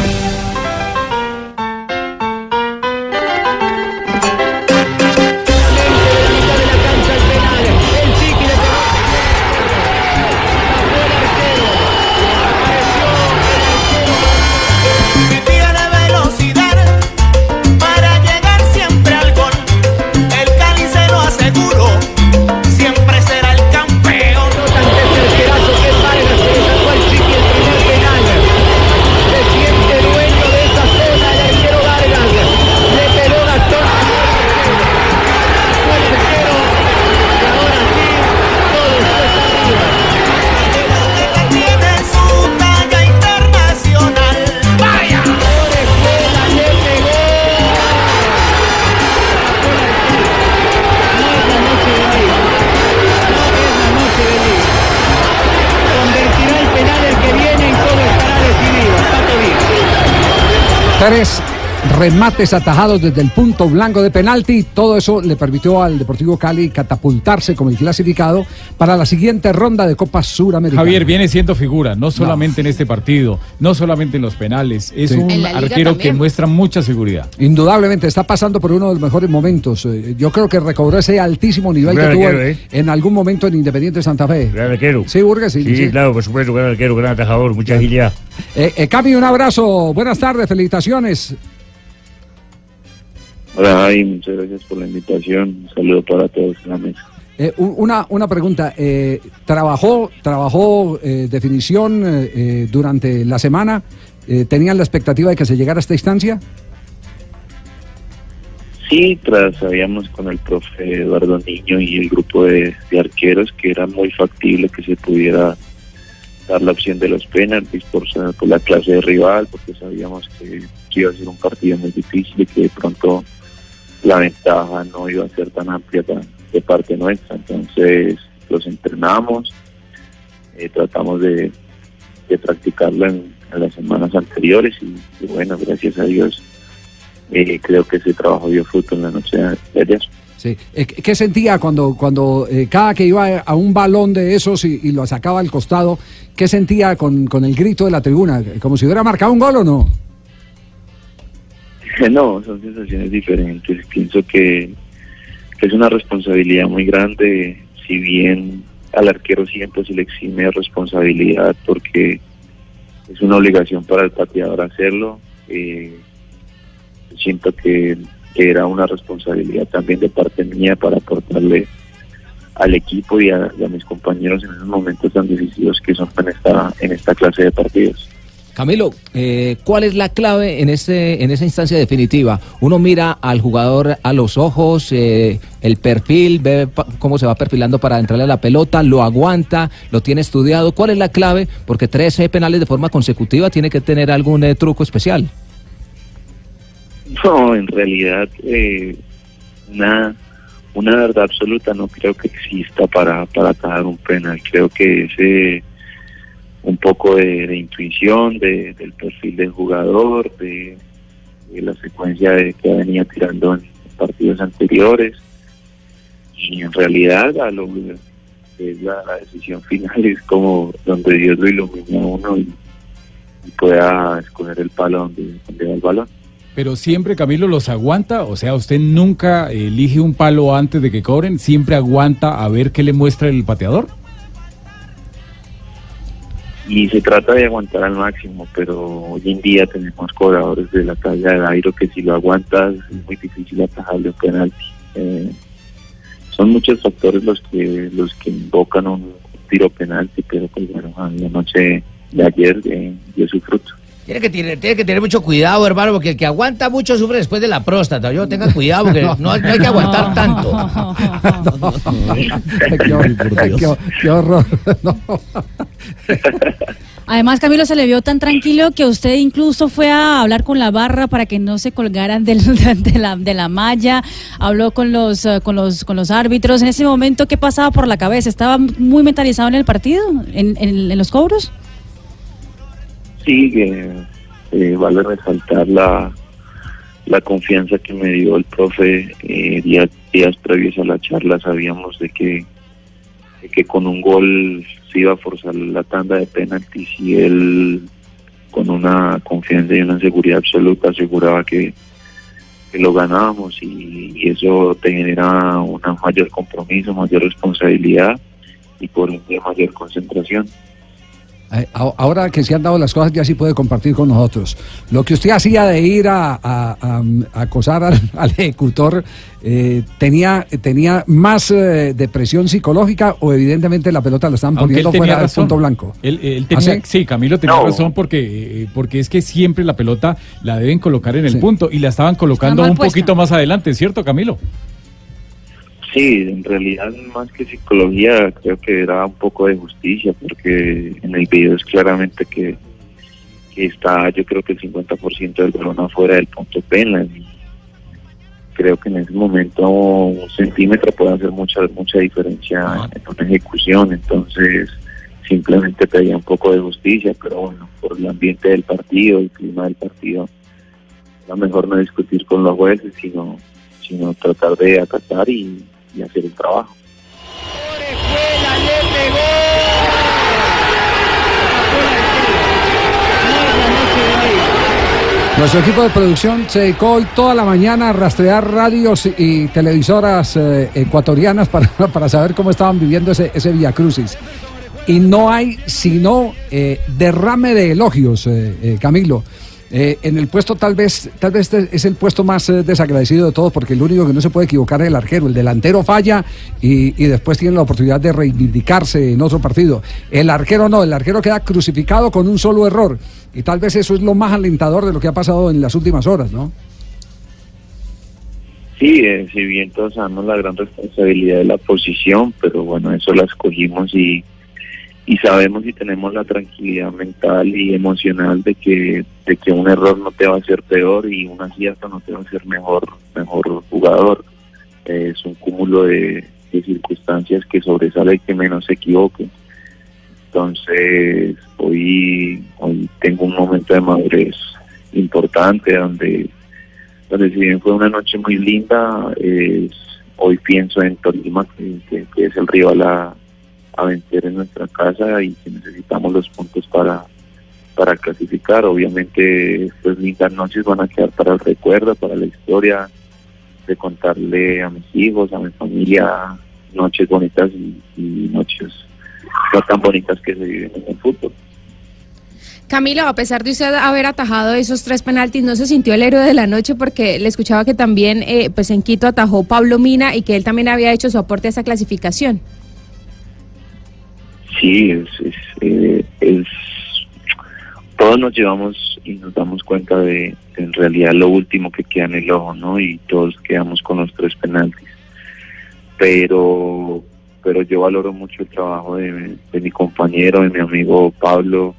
Tres remates atajados desde el punto blanco de penalti. Todo eso le permitió al Deportivo Cali catapultarse como el clasificado para la siguiente ronda de Copa Suramericana. Javier viene siendo figura, no solamente en este partido, no solamente en los penales. Es Sí. un arquero que muestra mucha seguridad. Indudablemente está pasando por uno de los mejores momentos. Eh, Yo creo que recobró ese altísimo nivel Gran que tuvo arquero, en, ¿eh? en algún momento en Independiente Santa Fe. Gran arquero. Sí, Burgues, sí. Sí, sí. claro, por supuesto, gran arquero, gran atajador, mucha agilidad. Eh, eh, Cami, un abrazo. Buenas tardes, felicitaciones. Hola Javi, muchas gracias por la invitación. Un saludo para todos en la mesa. Eh, un- una, una pregunta. eh, ¿Trabajó, trabajó eh, definición eh, eh, durante la semana? Eh, ¿Tenían la expectativa de que se llegara a esta instancia? Sí, tras sabíamos con el profe Eduardo Niño y el grupo de, de arqueros que era muy factible que se pudiera dar la opción de los penaltis por, por la clase de rival, porque sabíamos que, que iba a ser un partido muy difícil y que de pronto la ventaja no iba a ser tan amplia de parte nuestra. Entonces los entrenamos, eh, tratamos de, de practicarlo en, las semanas anteriores y, bueno, gracias a Dios eh, creo que ese trabajo dio fruto en la noche de ayer. Sí. Eh, ¿Qué qué sentía cuando, cuando eh, cada que iba a un balón de esos y, y lo sacaba al costado, qué sentía con, con el grito de la tribuna? ¿Como si hubiera marcado un gol o no? [laughs] No, son sensaciones diferentes. Pienso que, es una responsabilidad muy grande, si bien al arquero siempre se le exime responsabilidad porque es una obligación para el pateador hacerlo. eh, siento que, que era una responsabilidad también de parte mía para aportarle al equipo y a, y a mis compañeros en esos momentos tan difíciles que son en esta, en esta clase de partidos. Camilo, eh, ¿cuál es la clave en, este, en esa instancia definitiva? Uno mira al jugador a los ojos, eh, el perfil, ve cómo se va perfilando para entrarle a la pelota, lo aguanta, lo tiene estudiado. ¿Cuál es la clave? Porque 13 penales de forma consecutiva tiene que tener algún eh, truco especial. No, en realidad, eh, una, una verdad absoluta no creo que exista para, para atajar un penal. Creo que es eh, un poco de, intuición, de, del perfil del jugador, de, la secuencia de que venía tirando en partidos anteriores. Y en realidad, a lo es la, decisión final es como donde Dios lo ilumina a uno y, pueda escoger el palo donde, donde el balón. Pero siempre Camilo los aguanta, o sea, usted nunca elige un palo antes de que cobren, siempre aguanta a ver qué le muestra el pateador. Y se trata de aguantar al máximo, pero hoy en día tenemos cobradores de la talla de Dairo que si lo aguantas es muy difícil atajarle un penalti. Eh, son muchos factores los que los que invocan un tiro penalti, pero pues bueno, a la noche de ayer eh, dio su fruto. Tiene que, tener, tiene que tener mucho cuidado, hermano, porque el que aguanta mucho sufre después de la próstata. Yo tenga cuidado, porque [laughs] no, no hay que aguantar tanto. [laughs] qué horror. [laughs] Además, Camilo se le vio tan tranquilo que usted incluso fue a hablar con la barra para que no se colgaran [laughs] de, la, de la malla, habló con los, eh, con, los, con los árbitros. En ese momento, ¿qué pasaba por la cabeza? ¿Estaba muy mentalizado en el partido, en, en- en los cobros? Sí, que eh, vale resaltar la, la confianza que me dio el profe eh, días, días previos a la charla. Sabíamos de que, de que con un gol se iba a forzar la tanda de penaltis y él con una confianza y una seguridad absoluta aseguraba que, lo ganábamos y, y eso te genera una mayor compromiso, mayor responsabilidad y por ende mayor concentración. Eh, Ahora que se han dado las cosas, ya sí puede compartir con nosotros. Lo que usted hacía de ir a, a- a- a acosar al, [laughs] al ejecutor, eh, ¿tenía, ¿tenía más eh, depresión psicológica o evidentemente la pelota la estaban poniendo fuera del punto blanco? Él, él ¿Ah, sí? sí? Camilo tenía No. razón porque, eh, porque es que siempre la pelota la deben colocar en el punto y la estaban colocando un puesta. poquito más adelante, ¿cierto, Camilo? Sí, en realidad más que psicología creo que era un poco de justicia porque en el video es claramente que, que está yo creo que el 50% del balón afuera del punto penal y creo que en ese momento un centímetro puede hacer mucha mucha diferencia en una ejecución entonces simplemente pedía un poco de justicia pero bueno por el ambiente del partido el clima del partido a mejor no discutir con los jueces, sino, sino tratar de acatar y, y hacer el trabajo. Nuestro equipo de producción se dedicó hoy toda la mañana a rastrear radios y televisoras eh, ecuatorianas para, [laughs] para saber cómo estaban viviendo ese, ese Via Crucis. Y no hay sino eh, derrame de elogios, eh, Camilo. Eh, en el puesto tal vez, tal vez este es el puesto más eh, desagradecido de todos, porque el único que no se puede equivocar es el arquero. El delantero falla y, después tiene la oportunidad de reivindicarse en otro partido. El arquero no, el arquero queda crucificado con un solo error. Y tal vez eso es lo más alentador de lo que ha pasado en las últimas horas, ¿no? Sí, eh, si bien todos sabemos la gran responsabilidad de la posición, pero bueno, eso la escogimos y, y sabemos y tenemos la tranquilidad mental y emocional de que, de que un error no te va a hacer peor y un acierto no te va a hacer mejor, mejor jugador. Es un cúmulo de, de circunstancias que sobresale el que menos se equivoque. Entonces, hoy, hoy tengo un momento de madurez importante donde, donde si bien fue una noche muy linda, es- hoy pienso en Tolima, que- que es el rival a, a vencer en nuestra casa y que necesitamos los puntos para, para clasificar. Obviamente, estas lindas noches van a quedar para el recuerdo, para la historia, de contarle a mis hijos, a mi familia, noches bonitas y, y noches no tan bonitas que se viven en el fútbol. Camilo, a pesar de usted haber atajado esos tres penaltis, ¿no se sintió el héroe de la noche? Porque le escuchaba que también eh, pues en Quito atajó Pablo Mina y que él también había hecho su aporte a esa clasificación. Sí, es, eh, es- todos nos llevamos y nos damos cuenta de, en realidad lo último que queda en el ojo, ¿no? Y todos quedamos con los tres penaltis. Pero, pero yo valoro mucho el trabajo de, mi compañero, de mi amigo Pablo,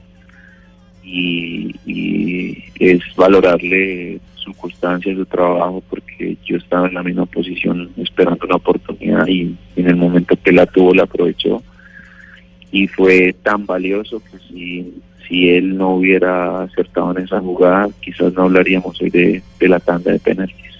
y, y es valorarle su constancia, su trabajo, porque yo estaba en la misma posición esperando una oportunidad y en el momento que la tuvo la aprovechó y fue tan valioso que si, si él no hubiera acertado en esa jugada, quizás no hablaríamos hoy de, de la tanda de penaltis.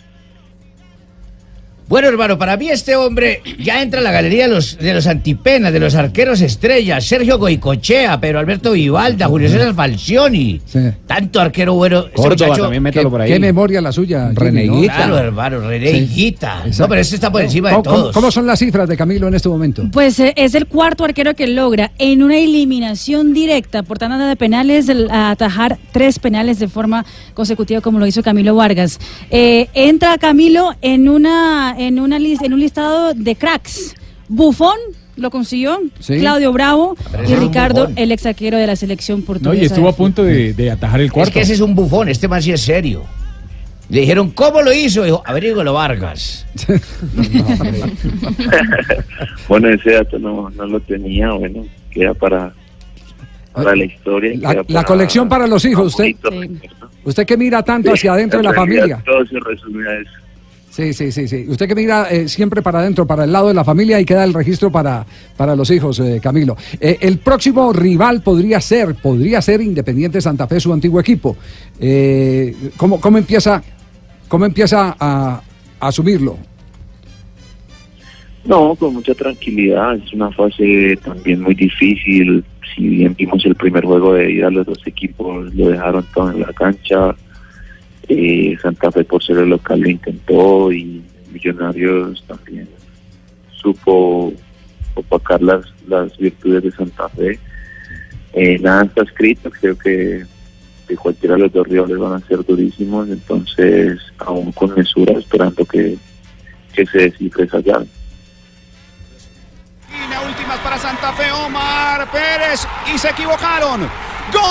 Bueno, hermano, para mí este hombre [clears throat] ya entra a la galería de los, de los antipenas, de los arqueros estrellas. Sergio Goicochea, Pedro Alberto Vivalda, Julio César Falcioni. Tanto arquero bueno. Este muchacho- Qué- Qué memoria la suya. ¿no? Claro, hermano, René Sí. Higuita. No, pero este está por encima de ¿Cómo, cómo- todos. cómo son las cifras de Camilo en este momento? Pues eh, es el cuarto arquero que logra en una eliminación directa por tanda de penales el- a atajar tres penales de forma consecutiva como lo hizo Camilo Vargas. Eh, entra Camilo en una en una en un listado de cracks. Bufón lo consiguió, Sí. Claudio Bravo Pero y Ricardo, el ex arquero de la selección No, portuguesa. y estuvo a punto de, de atajar el cuarto. Es que ese es un bufón, este más sí es serio. Le dijeron, ¿cómo lo hizo? Dijo, averígalo Vargas. [laughs] bueno, ese dato no, no lo tenía, bueno, queda para, para la historia. La, queda la para- colección para los hijos, usted, usted que mira tanto hacia adentro de la familia. Todo se resume a eso. Sí, sí, sí, sí. Usted que mira eh, siempre para adentro, para el lado de la familia y queda el registro para, para los hijos, eh, Camilo. Eh, el próximo rival podría ser, podría ser Independiente Santa Fe, su antiguo equipo. Eh, ¿cómo, cómo empieza, cómo empieza a, asumirlo? No, con mucha tranquilidad. Es una fase también muy difícil. Si bien vimos el primer juego de ida, los dos equipos lo dejaron todo en la cancha. Eh, Santa Fe por ser el local lo intentó y Millonarios también supo opacar las, las virtudes de Santa Fe. Eh, nada está escrito, creo que, que cualquiera de los dos rivales van a ser durísimos, entonces aún con mesura esperando que, que se descifre esa llave. Últimas para Santa Fe, Omar Pérez. Y se equivocaron. ¡Gol!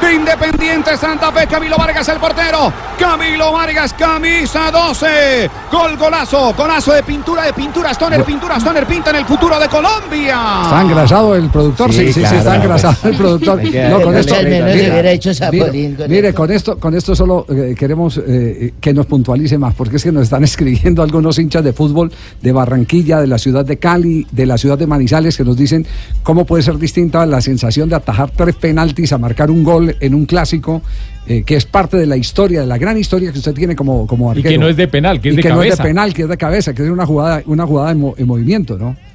De Independiente. Santa Fe. Camilo Vargas, el portero. Camilo Vargas, camisa 12. Gol, golazo. Golazo de pintura, de pintura. Stoner, pintura. Stoner pinta en el futuro de Colombia. Está engrasado el productor, sí, Sí, sí, está engrasado pues. el productor. [laughs] No, con esto, mire, con mire, con esto, con esto solo eh, queremos eh, que nos puntualice más, porque es que nos están [laughs] escribiendo algunos hinchas de fútbol de Barranquilla, de la ciudad de Cali, de la ciudad de Manizales, que nos dicen cómo puede ser distinta la sensación de atajar tres penaltis a marcar un gol en un clásico. eh, que es parte de la historia, de la gran historia que usted tiene como, como Y arquero. que no es de penal, que es Y de que no es de cabeza. penal, que es de cabeza, que es una jugada, una jugada en, mo- en movimiento, ¿no? [laughs]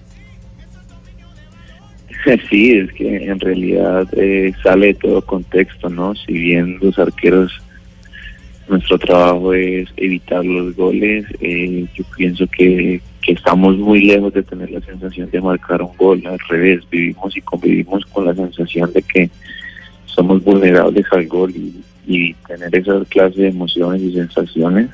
Sí, es que en realidad eh, sale de todo contexto, ¿no? Si bien los arqueros, nuestro trabajo es evitar los goles, eh, yo pienso que, que estamos muy lejos de tener la sensación de marcar un gol, al revés, vivimos y convivimos con la sensación de que somos vulnerables al gol y, tener esa clase de emociones y sensaciones,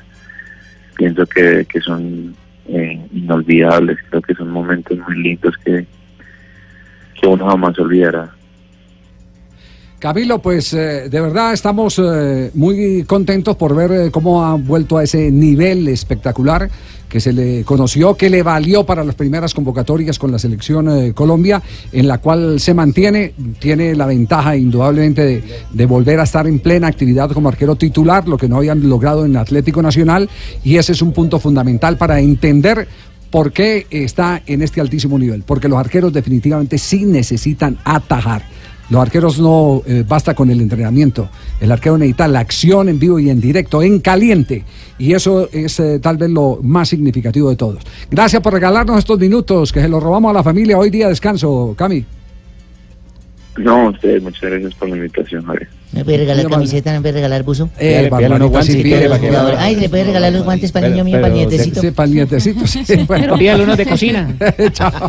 pienso que, que son eh, inolvidables, creo que son momentos muy lindos que, que uno jamás olvidará. Camilo, pues eh, de verdad estamos eh, muy contentos por ver eh, cómo ha vuelto a ese nivel espectacular que se le conoció, que le valió para las primeras convocatorias con la selección Colombia, en la cual se mantiene, tiene la ventaja indudablemente de, de volver a estar en plena actividad como arquero titular, lo que no habían logrado en Atlético Nacional, y ese es un punto fundamental para entender ¿Por qué está en este altísimo nivel? Porque los arqueros definitivamente sí necesitan atajar. Los arqueros no eh, basta con el entrenamiento. El arquero necesita la acción en vivo y en directo, en caliente. Y eso es eh, tal vez lo más significativo de todos. Gracias por regalarnos estos minutos, que se los robamos a la familia. Hoy día de descanso, Cami. No, ustedes, muchas gracias por la invitación, Javier. ¿Me puede regalar Muy camiseta? ¿Me puede regalar buzo? Eh, Pídale, pídale unos guantes, Sí, para que- jugadores. Ay, ¿le puede regalar los guantes para el niño mío, para el nietecito? Sí, para el nietecito, sí. [laughs] Bueno. Pídale unos de cocina. [laughs] Chao.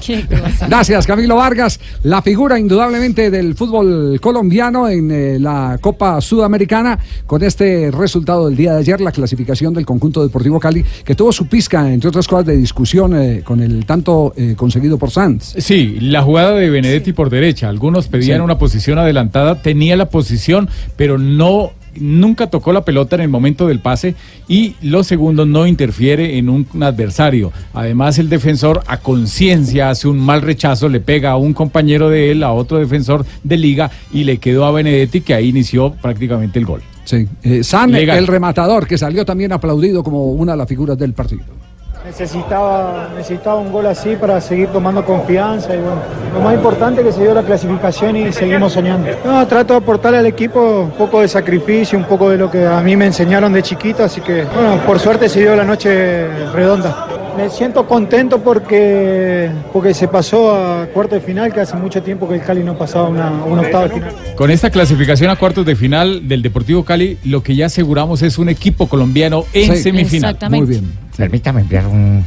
Gracias, Camilo Vargas, la figura indudablemente del fútbol colombiano en eh, la Copa Sudamericana, con este resultado del día de ayer, la clasificación del conjunto deportivo Cali, que tuvo su pizca, entre otras cosas, de discusión eh, con el tanto eh, conseguido por Sanz. Sí, la jugada de Benedetti por derecha. Algunos pedían Sí. una posición adelantada, tenía la posición, pero no nunca tocó la pelota en el momento del pase y lo segundo no interfiere en un, adversario. Además el defensor a conciencia hace un mal rechazo, le pega a un compañero de él, a otro defensor de liga y le quedó a Benedetti que ahí inició prácticamente el gol. Sí. Eh, San, el rematador, que salió también aplaudido como una de las figuras del partido. Necesitaba, necesitaba un gol así para seguir tomando confianza y bueno, lo más importante es que se dio la clasificación y seguimos soñando. No, trato de aportarle al equipo un poco de sacrificio, un poco de lo que a mí me enseñaron de chiquito, así que bueno, por suerte se dio la noche redonda. Me siento contento porque, porque se pasó a cuarto de final, que hace mucho tiempo que el Cali no pasaba una, una octava de final. Con esta clasificación a cuartos de final del Deportivo Cali, lo que ya aseguramos es un equipo colombiano en Sí. semifinal. Muy bien. Permítame enviar un,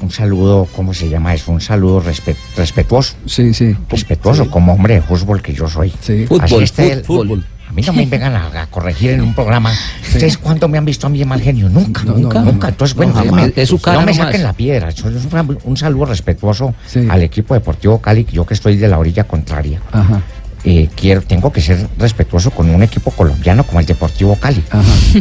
un saludo, ¿cómo se llama eso? Un saludo respe- respetuoso. Sí, sí. Respetuoso como hombre de fútbol que yo soy. Sí. Así Fútbol, el- fútbol. A mí no me vengan a, a corregir en un programa. ¿Ustedes cuánto me han visto a mí de mal genio? Nunca, nunca, nunca. Entonces, bueno, No, Es su cara no me saquen la piedra. Un, un saludo respetuoso al equipo deportivo Cali, yo que estoy de la orilla contraria. Ajá. Eh, quiero, tengo que ser respetuoso con un equipo colombiano como el Deportivo Cali.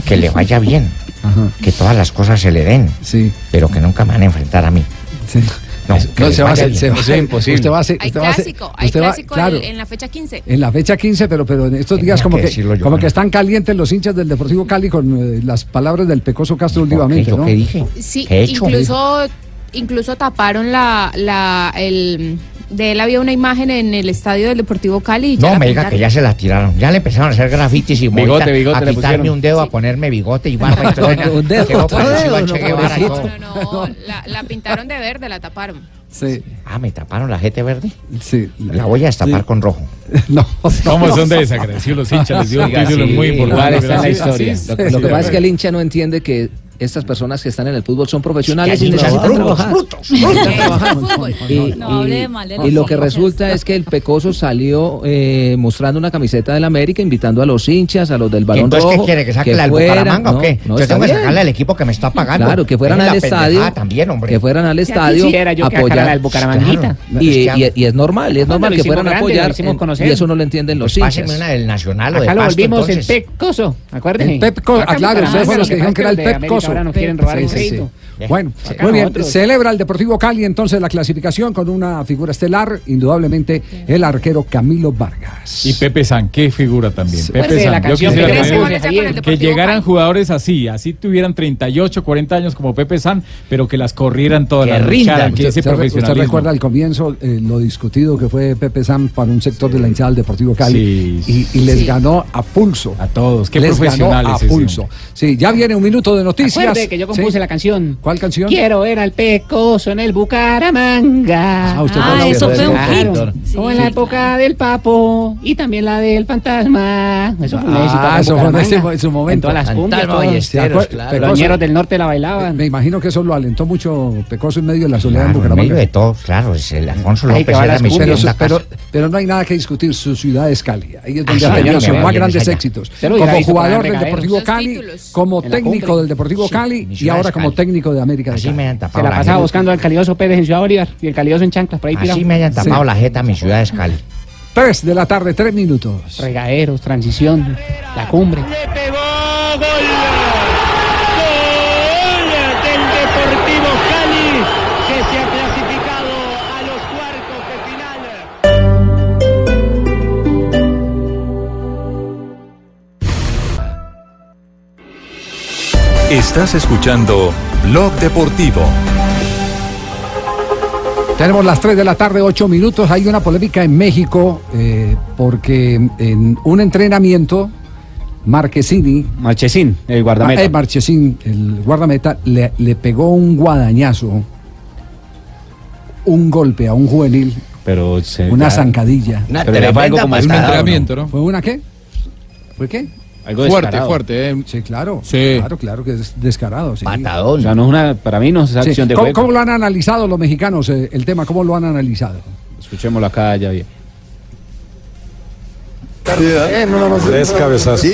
Que le vaya bien, Ajá. que todas las cosas se le den, Sí. pero que nunca me van a enfrentar a mí. Sí. No, No, se va a hacer, se va a hacer imposible. Usted va a hacer, Hay usted va a hacer- clásico, hay usted va- clásico claro, el- en la fecha 15. En la fecha 15, pero, pero en estos días como que yo, como ¿no? que están calientes los hinchas del Deportivo Cali con eh, las palabras del Pecoso Castro últimamente, ¿Yo ¿no? qué dije? Sí, ¿Qué he hecho? incluso, incluso taparon la, la, el, de él había una imagen en el estadio del Deportivo Cali. y No me diga que ya se la tiraron. Ya le empezaron a hacer grafitis y Bigote, bigote a quitarme un dedo, a ponerme bigote y [laughs] barba. y todo. Un dedo, no. No, la, la pintaron de verde, la taparon. Sí. Ah, me taparon la gente verde. Sí. La voy a destapar con rojo. [laughs] No. ¿Cómo son de desagradecidos los hinchas? Les dio un título sí, muy importante. Sí, sí, Lo, sí, que sí. pasa es que el hincha no entiende que estas personas que están en el fútbol son profesionales y necesitan brutos, trabajar. Y, No, lo que resulta es que el Pecoso salió eh, mostrando una camiseta del América, invitando a los hinchas, a los del ¿Y balón entonces rojo. qué quiere? ¿Que saque la del fueran- Bucaramanga o no, qué? no, Yo tengo que sacarle al equipo que me está pagando. Claro, que fueran al estadio, también, hombre. que fueran al estadio apoyar. sacara el Bucaramanguita. Claro, No, y, y- y es normal, es ¿Cuándo normal lo que fueran a apoyar conocer. y eso no lo entienden los Pues hinchas. pásenme una del Nacional o de Acá lo volvimos el entonces. Pep Coso, acuérdense. El Pep Coso, Acá ah, claro, Bucaramanga, ustedes fueron los que dijeron que era el Ahora nos quieren robar Sí, el sí, sí. crédito. Bueno, muy bien. otros. Celebra el Deportivo Cali entonces la clasificación con una figura estelar, indudablemente el arquero Camilo Vargas. Y Pepe San, qué figura también. Pepe Pues, San, yo quisiera que llegaran jugadores así, así tuvieran 38, 40 años como Pepe San, pero que las corrieran todas, las que ese usted, recuerda al comienzo eh, lo discutido que fue Pepe Sam para un sector de la hinchada del Deportivo Cali y, y les Sí. ganó a pulso. A todos, qué les ganó profesionales a pulso. Sí, ya viene un minuto de noticias. Acuerde que yo compuse Sí. la canción. ¿Cuál canción? Quiero ver al pecoso en el Bucaramanga. Ah, usted Ah, eso fue un Claro. hit. Como en la época del Papo y también la del fantasma. Eso fue un Ah, éxito. en eso fue éxito en su momento. En todas las cumbias. Ballesteros, ¿Se acuer- claro. Los ñeros del norte la bailaban. Me imagino que eso lo alentó mucho Pecoso en medio de la soledad Claro, en en Bucaramanga. medio de todo, claro, es el Alfonso López era mi pero, pero, pero no hay nada que discutir, su ciudad es Cali. Ahí es donde Ah, ha sí, tenido sus más grandes éxitos. Como jugador del. Deportivo Cali, como En técnico del Deportivo Sí, Cali y ciudad ahora como técnico de América de Así Cali. me Se tapado la la pasaba buscando al calioso Pérez en Ciudad Bolívar y el calioso en chanclas por ahí tirado. Así me hayan tapado la jeta, mi ciudad es Cali. Tres de la tarde, tres minutos. Regaderos, transición, la cumbre. del Estás escuchando Blog Deportivo. Tenemos las 3 de la tarde, 8 minutos. Hay una polémica en México eh, porque en un entrenamiento, Marquesini. Marchesín, el guardameta. Eh, Marchesín, el guardameta, le, le pegó un guadañazo, un golpe a un juvenil, Pero se- una zancadilla. Una Pero fue algo tremenda como Un entrenamiento, ¿no? ¿Fue una qué? ¿Fue qué? Algo Fuerte, descarado. fuerte, eh. Sí, claro. Sí. Claro, claro que es descarado. Sí. O sea, no es una, para mí no es Sí. acción de ¿Cómo, juego. cómo lo han analizado los mexicanos eh, el tema? ¿Cómo lo han analizado? Escuchémoslo acá ya bien. Tres cabezazos.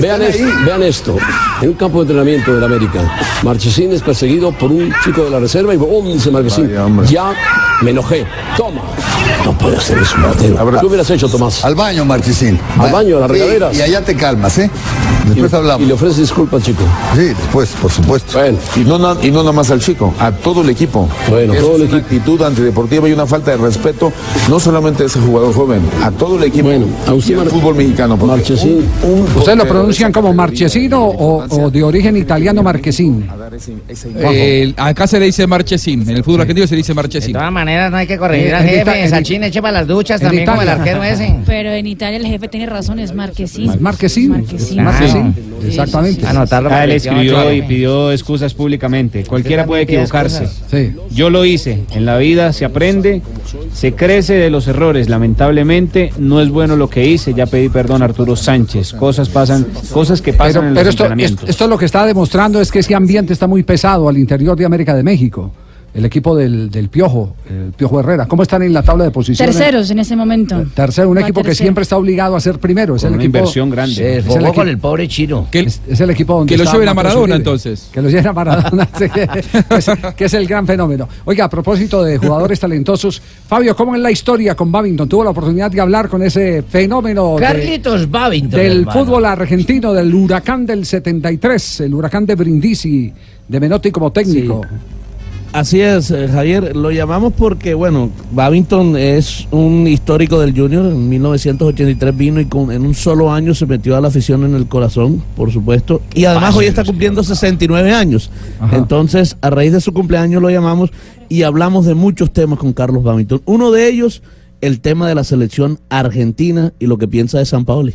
vean, esto, vean esto. En un campo de entrenamiento del América, Marchesín es perseguido por un chico de la reserva y ¡bum! dice Marchesín. Ya me enojé. Toma. No puede hacer eso, Mateo. ¿Qué hubieras hecho, Tomás? Al baño, Marchesín. Al baño, a las regaderas. Y allá te calmas, ¿eh? Después y, hablamos. Y le ofreces disculpas, chico. Sí, después, por supuesto. Bueno. Y no, na- y no nada más al chico, a todo el equipo. Bueno, Eso todo el una actitud antideportiva y una falta de respeto, no solamente a ese jugador joven, a todo el equipo Bueno, a usted, y al Mar- fútbol mexicano. Marchesín. un- un ¿Ustedes lo pronuncian como esa Marchesino o, o de origen italiano Marquesín? Eh, acá se le dice Marchesín, en el fútbol argentino se le dice Marchesín. De todas maneras, no hay que corregir Eh, al jefe. Salchín eche para las duchas también como el arquero ese. Pero en Italia el jefe tiene razón, es Marquesín. Marquesín. Marquesín. Marquesín. Exactamente. Anotarlo Ah, él escribió y pidió excusas públicamente. Cualquiera puede equivocarse. Sí. Yo lo hice. En la vida se aprende, se crece de los errores. Lamentablemente no es bueno lo que hice. Ya pedí perdón a Arturo Sánchez. Cosas pasan, cosas que pasan Pero, en pero los esto, entrenamientos. esto, esto lo que está demostrando es que ese ambiente está muy pesado al interior de América de México. El equipo del, del Piojo, el Piojo Herrera. ¿Cómo están en la tabla de posiciones? Terceros en ese momento. Tercero, un Va equipo que siempre está obligado a ser primero. Es Con el una equipo, inversión grande. Se Es con el pobre Chino. Que, Es, es el equipo donde que lo lleven a Maradona entonces. Que lo lleven a Maradona, [laughs] sí, que, es, que es el gran fenómeno. Oiga, a propósito de jugadores talentosos, Fabio, ¿cómo es la historia con Babington? Tuvo la oportunidad de hablar con ese fenómeno de- Carlitos Babington. del hermano. fútbol argentino, del huracán del 73, el huracán de Brindisi, de Menotti como técnico. Así es, eh, Javier. Lo llamamos porque, bueno, Babington es un histórico del Junior. En 1983 vino y con, en un solo año se metió a la afición en el corazón, por supuesto. Y además hoy está cumpliendo 69 años. Entonces, a raíz de su cumpleaños lo llamamos y hablamos de muchos temas con Carlos Babington. Uno de ellos, el tema de la selección argentina y lo que piensa de San Paoli.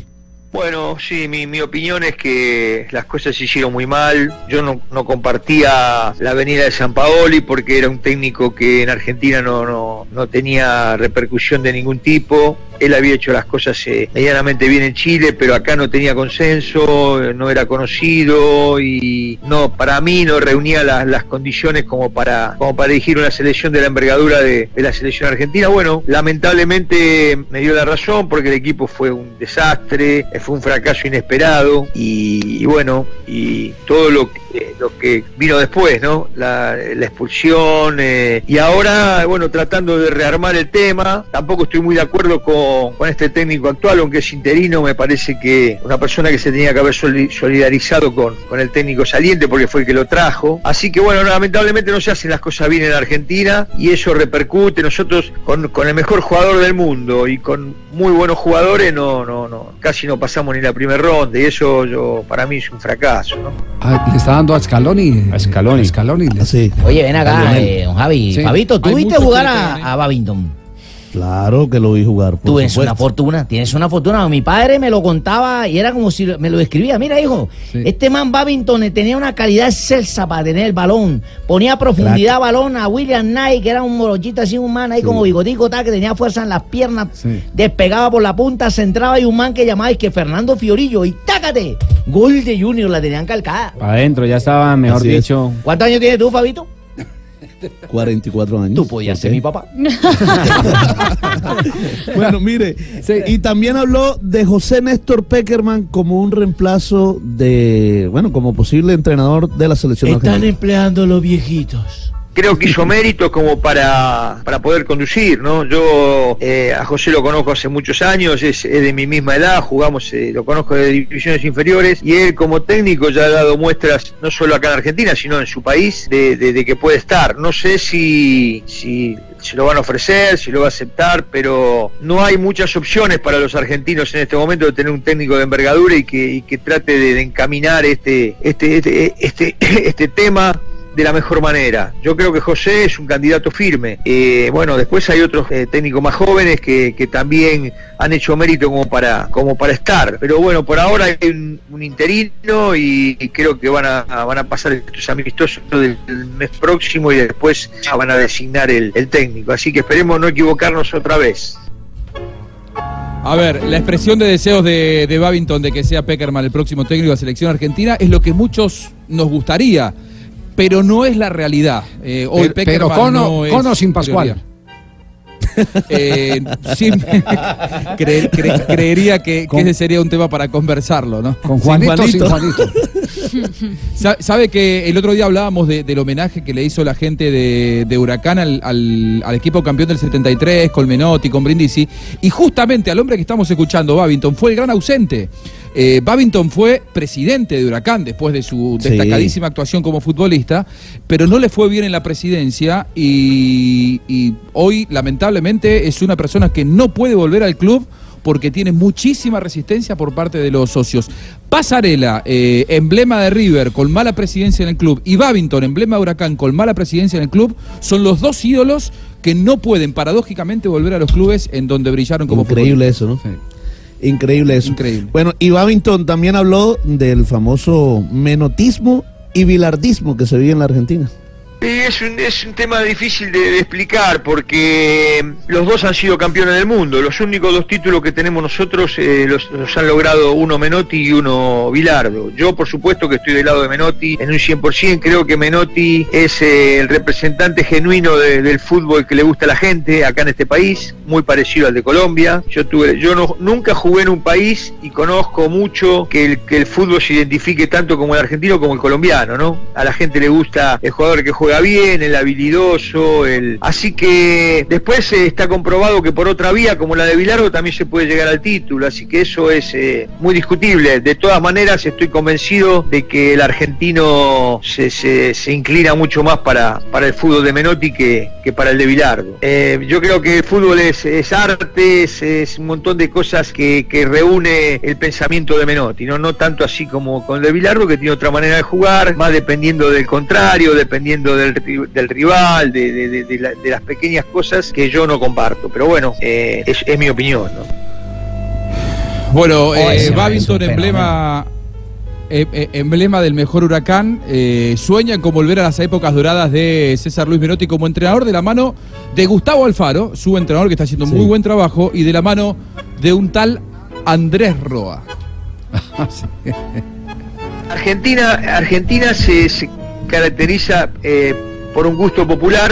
Bueno, sí, mi, mi opinión es que las cosas se hicieron muy mal. Yo no, no compartía la venida de San Paoli porque era un técnico que en Argentina no, no, no tenía repercusión de ningún tipo. Él había hecho las cosas eh, medianamente bien en Chile, pero acá no tenía consenso, eh, no era conocido y no, para mí no reunía las, las condiciones como para, como para dirigir una selección de la envergadura de, de la selección argentina. Bueno, lamentablemente me dio la razón porque el equipo fue un desastre, fue un fracaso inesperado y, bueno, y todo lo que, eh, lo que vino después, ¿no? La, expulsión eh, y ahora, bueno, tratando de rearmar el tema, tampoco estoy muy de acuerdo con, con este técnico actual, aunque es interino, me parece que una persona que se tenía que haber soli- solidarizado con, con el técnico saliente porque fue el que lo trajo. Así que bueno, lamentablemente no se hacen las cosas bien en Argentina y eso repercute. Nosotros con, con el mejor jugador del mundo y con muy buenos jugadores no, no, no, casi no pasamos ni la primera ronda y eso yo para mí es un fracaso. ¿no? Ah, dando a Scaloni. A Scaloni. Scaloni. le- Oye, ven A acá, eh, don Javi. Sí. Fabito, ¿tú Hay viste jugar a, a Babington? Claro que lo vi jugar. por Tú eres una fortuna, tienes una fortuna. Mi padre me lo contaba y era como si me lo escribía. Mira, hijo, este man Babington tenía una calidad excelsa para tener el balón. Ponía profundidad balón a William Knight, que era un morochito así, un man ahí como bigotico, tal, que tenía fuerza en las piernas. Despegaba por la punta, centraba y un man que llamaba y que Fernando Fiorillo. Y tácate, gol de Junior, la tenían calcada. Para adentro, ya estaba, mejor Así es. dicho. ¿Cuántos años tienes tú, Fabito? 44 años. Tú podías ser mi papá. [laughs] bueno, mire, y también habló de José Néstor Peckerman como un reemplazo de, bueno, como posible entrenador de la selección Están argentina. empleando los viejitos. Creo que hizo mérito como para, para poder conducir, ¿no? Yo eh, a José lo conozco hace muchos años, es, de mi misma edad, jugamos, eh, lo conozco de divisiones inferiores y él como técnico ya ha dado muestras, no solo acá en Argentina, sino en su país, de, de- que puede estar. No sé si, si se lo van a ofrecer, si lo va a aceptar, pero no hay muchas opciones para los argentinos en este momento de tener un técnico de envergadura y que, y que trate de, de encaminar este, este, este, este, [laughs] este tema de la mejor manera. Yo creo que José es un candidato firme. Eh, bueno, después hay otros eh, técnicos más jóvenes que, que también han hecho mérito como para, como para estar. Pero bueno, por ahora hay un, interino y, creo que van a, van a pasar estos amistosos del mes próximo y después van a designar el, el técnico. Así que esperemos no equivocarnos otra vez. A ver, la expresión de deseos de, de Babington de que sea Peckerman el próximo técnico de la selección argentina es lo que muchos nos gustaría, pero no es la realidad. Eh, hoy Pero- pero con no es con o sin Pascual. [laughs] Eh, sí, [laughs] cre- cre- creería que, que ese sería un tema para conversarlo, ¿no? Con Juanito sin Juanito. [laughs] Sa- Sabe que el otro día hablábamos de- del homenaje que le hizo la gente de, de Huracán al, al- al equipo campeón del 73, con Menotti, con Brindisi, y justamente al hombre que estamos escuchando, Babington, fue el gran ausente. Eh, Babington fue presidente de Huracán después de su Sí. destacadísima actuación como futbolista, pero no le fue bien en la presidencia y, y hoy lamentablemente es una persona que no puede volver al club porque tiene muchísima resistencia por parte de los socios. Pasarela, eh, emblema de River con mala presidencia en el club, y Babington, emblema de Huracán con mala presidencia en el club, son los dos ídolos que no pueden paradójicamente volver a los clubes en donde brillaron como Increíble eso, ¿no? Increíble eso. Increíble. Bueno, y Babington también habló del famoso menotismo y bilardismo que se vive en la Argentina. Es un, es un tema difícil de, explicar porque los dos han sido campeones del mundo. Los únicos dos títulos que tenemos nosotros eh, los, los han logrado uno Menotti y uno Bilardo. Yo, por supuesto, que estoy del lado de Menotti en un 100%. Creo que Menotti es eh, el representante genuino de- del fútbol que le gusta a la gente acá en este país, muy parecido al de Colombia. Yo tuve, yo no, nunca jugué en un país y conozco mucho que el, que el fútbol se identifique tanto como el argentino como el colombiano, ¿no? A la gente le gusta el jugador que juega bien, el habilidoso, el... Así que después eh, está comprobado que por otra vía, como la de Bilardo, también se puede llegar al título, así que eso es eh, muy discutible. De todas maneras, estoy convencido de que el argentino se, inclina mucho más para, para el fútbol de Menotti que, para el de Bilardo. Eh, yo creo que el fútbol es, es arte, es, un montón de cosas que, reúne el pensamiento de Menotti, ¿no? no tanto así como con el de Bilardo, que tiene otra manera de jugar, más dependiendo del contrario, dependiendo del, ri- del rival, de, de- de- de la- de las pequeñas cosas que yo no comparto. Pero bueno, eh, es, es mi opinión. ¿no? Bueno, Oh, eh, Babington, emblema, eh, emblema del mejor huracán, eh, sueña con volver a las épocas doradas de César Luis Menotti como entrenador de la mano de Gustavo Alfaro, su entrenador que está haciendo muy buen trabajo, y de la mano de un tal Andrés Roa. [laughs] Argentina, Argentina se, se caracteriza eh, por un gusto popular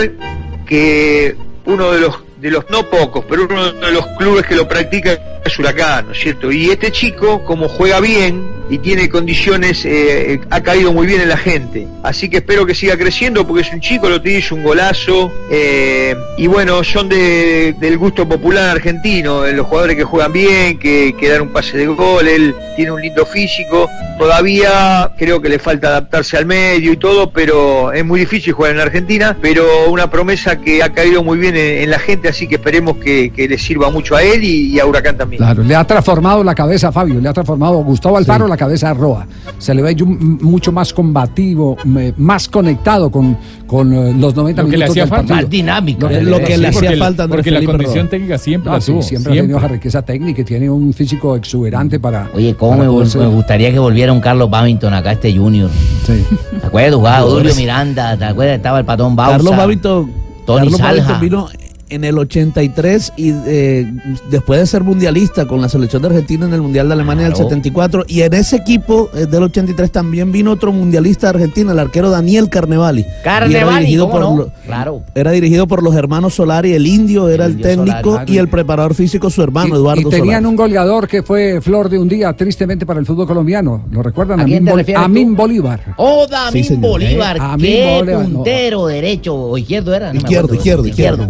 que uno de los de los no pocos, pero uno de los clubes que lo practica es Huracán, ¿no es cierto? Y este chico, como juega bien y tiene condiciones, eh, eh, ha caído muy bien en la gente. Así que espero que siga creciendo porque es un chico, lo tiene, es un golazo. eh, y bueno, son de- del gusto popular argentino, los jugadores que juegan bien, que, que dan un pase de gol, él tiene un lindo físico. Todavía creo que le falta adaptarse al medio y todo, pero es muy difícil jugar en Argentina, pero una promesa que ha caído muy bien en, la gente, así que esperemos que, le sirva mucho a él y a Huracán también. Claro, le ha transformado la cabeza a Fabio, le ha transformado a Gustavo Alfaro la cabeza a Roa. Se le ve mucho más combativo, más conectado con, con eh, los 90 Lo que le hacía del falta. partido. Más dinámico. Lo que, Lo que le hacía porque- falta Andrés porque la condición Roa. técnica siempre No, la sí, tuvo. siempre Siempre ha tenido esa riqueza técnica y tiene un físico exuberante para. Oye, ¿cómo para me, vol- poderse- me gustaría que volviera un Carlos Babington acá, este Junior? ¿Te acuerdas? Jugaba Julio Miranda, ¿te acuerdas? Estaba el patón Bausa. Carlos Babington, Tony Carlos Salja. Babington vino en el 83 y eh, después de ser mundialista con la selección de Argentina en el Mundial de Alemania del Claro. 74 y en ese equipo eh, del 83 también vino otro mundialista de Argentina, el arquero Daniel Carnevali. Era Carnevali, dirigido ¿cómo por no? lo- Claro. Era dirigido por los hermanos Solari, el indio era el, indio técnico Solari. y el preparador físico su hermano Eduardo y tenían Solari. un goleador que fue flor de un día, tristemente para el fútbol colombiano. ¿Lo recuerdan? ¿A quién te refieres tú? Bolívar. Oh, Damín Sí. Bolívar, Eh, Amin qué Bolívar, no. puntero, derecho o izquierdo era. No me Izquierdo, izquierdo, izquierdo.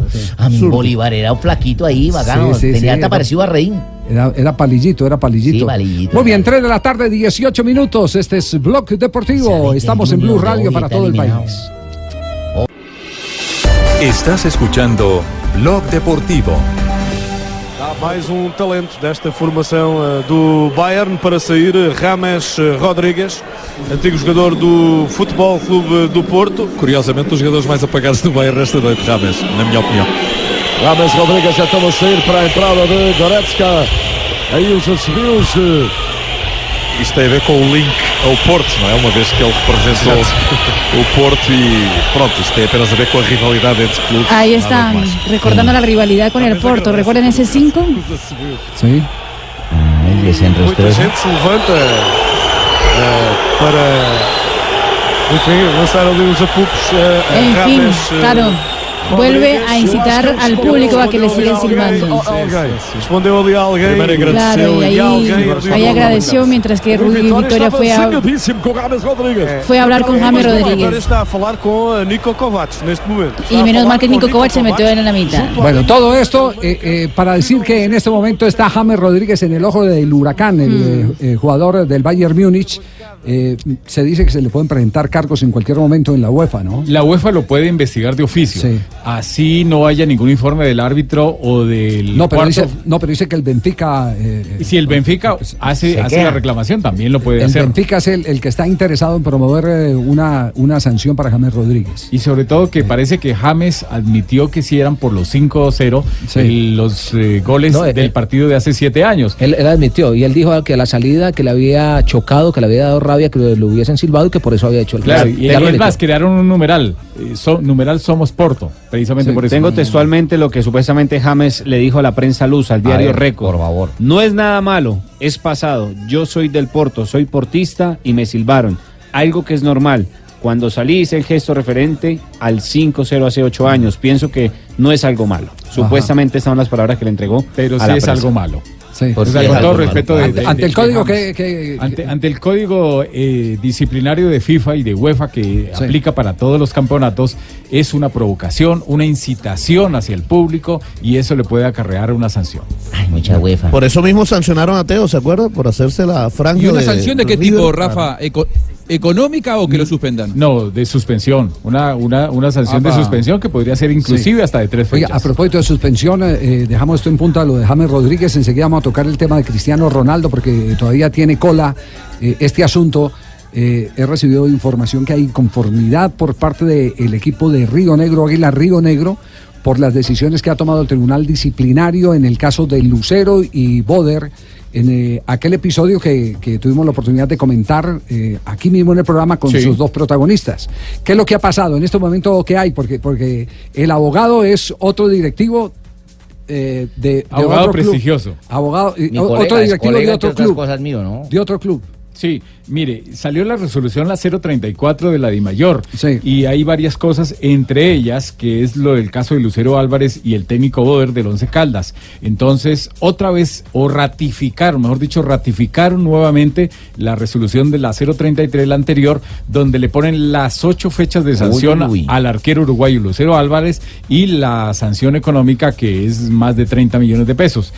Zurdo. Bolívar era un flaquito ahí, bacano. Sí, sí, Tenía sí, hasta era- parecido a Reín. Era, era palillito, era palillito. Sí, palillito. Muy bien, 3 de la tarde, 18 minutos. Este es Blog Deportivo. Estamos en Blue Radio para todo el país. Estás escuchando Blog Deportivo. Mais um talento desta formação eh, do Bayern para sair, eh, Rames eh, Rodrigues, antigo jogador do Futebol Clube do Porto. Curiosamente, um dos jogadores mais apagados do Bayern esta noite, Rames, na minha opinião. Rames Rodrigues já estão a sair para a entrada de Goretzka. Aí os assobios. Isto tem a ver com o link ao Porto, não é? Uma vez que ele representou [laughs] o Porto e pronto, isto tem apenas a ver com a rivalidade entre clubes. Ahí están, mais. recordando la rivalidad con el Porto. ¿Recuerdan ese 5? Sí. El desenroscó. Muita gente se levanta eh, para, enfim, lançar ali os apupos eh, a En fin, Rames, eh, claro. Vuelve a incitar al público a que le sigan silbando. Claro, y ahí, ahí agradeció mientras que Rui Victoria fue a, Rodrigues. fue a hablar con James Rodríguez. eh, Y menos mal que Nico Kovac se metió en la mitad. Bueno, todo esto eh, eh, para decir que en este momento está James Rodríguez en el ojo del huracán, el Mm. eh, eh, jugador del Bayern Múnich. Eh, se dice que se le pueden presentar cargos en cualquier momento en la UEFA, ¿no? La UEFA lo puede investigar de oficio. Así no haya ningún informe del árbitro o del No, pero cuarto. dice, no, pero dice que el Benfica. eh, si el Benfica hace, se hace queja. la reclamación, también lo puede el hacer. Benfica es el, el que está interesado en promover eh, una, una sanción para James Rodríguez. Y sobre todo que parece que James admitió que si eran por los 5-0 el- los eh, goles No, eh, del eh, partido de hace siete años. Él, él admitió y él dijo que a la salida que le había chocado, que le había dado rabia, que lo, hubiesen silbado y que por eso había hecho el Claro, y lo es más, crearon un numeral. eh, so- numeral Somos Porto, precisamente por eso. Tengo textualmente lo que supuestamente James le dijo a la prensa luz, al diario Récord. Por favor. No es nada malo, es pasado. Yo soy del Porto, soy portista y me silbaron. Algo que es normal. Cuando salí hice el gesto referente al 5-0 hace 8 años. Pienso que no es algo malo. Supuestamente estas son las palabras que le entregó. Pero a sí la es prensa. algo malo. Sí. O sea, Sí, con es todo respeto de- Ante, de- ante de- el código que, que- Ante, ante el código eh, disciplinario de FIFA y de UEFA que Sí. aplica para todos los campeonatos, es una provocación, una incitación hacia el público y eso le puede acarrear una sanción. Ay, mucha UEFA. Por eso mismo sancionaron a Teo, ¿se acuerda? Por hacerse la franja ¿Y una sanción de qué River. tipo, Rafa? Eco- ¿Económica o que lo suspendan? No, de suspensión. Una, una, una sanción Ah, de va. suspensión que podría ser inclusive Sí. hasta de tres Oiga, fechas. a propósito de suspensión, eh, eh, dejamos esto en punta, lo de James Rodríguez. Enseguida vamos a tocar el tema de Cristiano Ronaldo, porque todavía tiene cola eh, este asunto. Eh, he recibido información que hay conformidad por parte del equipo de Río Negro, Águila Río Negro, por las decisiones que ha tomado el Tribunal Disciplinario en el caso de Lucero y Boder, en eh, aquel episodio que, que tuvimos la oportunidad de comentar eh, aquí mismo en el programa con Sí. sus dos protagonistas. ¿Qué es lo que ha pasado en este momento? ¿Qué hay? Porque, porque el abogado es otro directivo eh, de, de Abogado otro club. prestigioso. Abogado, Mi colega, otro directivo de otro club. cosas, mío, ¿no? De otro club. Sí, mire, salió la resolución la 034 de la DIMAYOR y hay varias cosas, entre ellas que es lo del caso de Lucero Álvarez y el técnico Boder del Once Caldas. Entonces, otra vez, o ratificaron, mejor dicho, ratificaron nuevamente la resolución de la 033, la anterior, donde le ponen las ocho fechas de sanción Uy, uy. al arquero uruguayo Lucero Álvarez y la sanción económica que es más de 30 millones de pesos.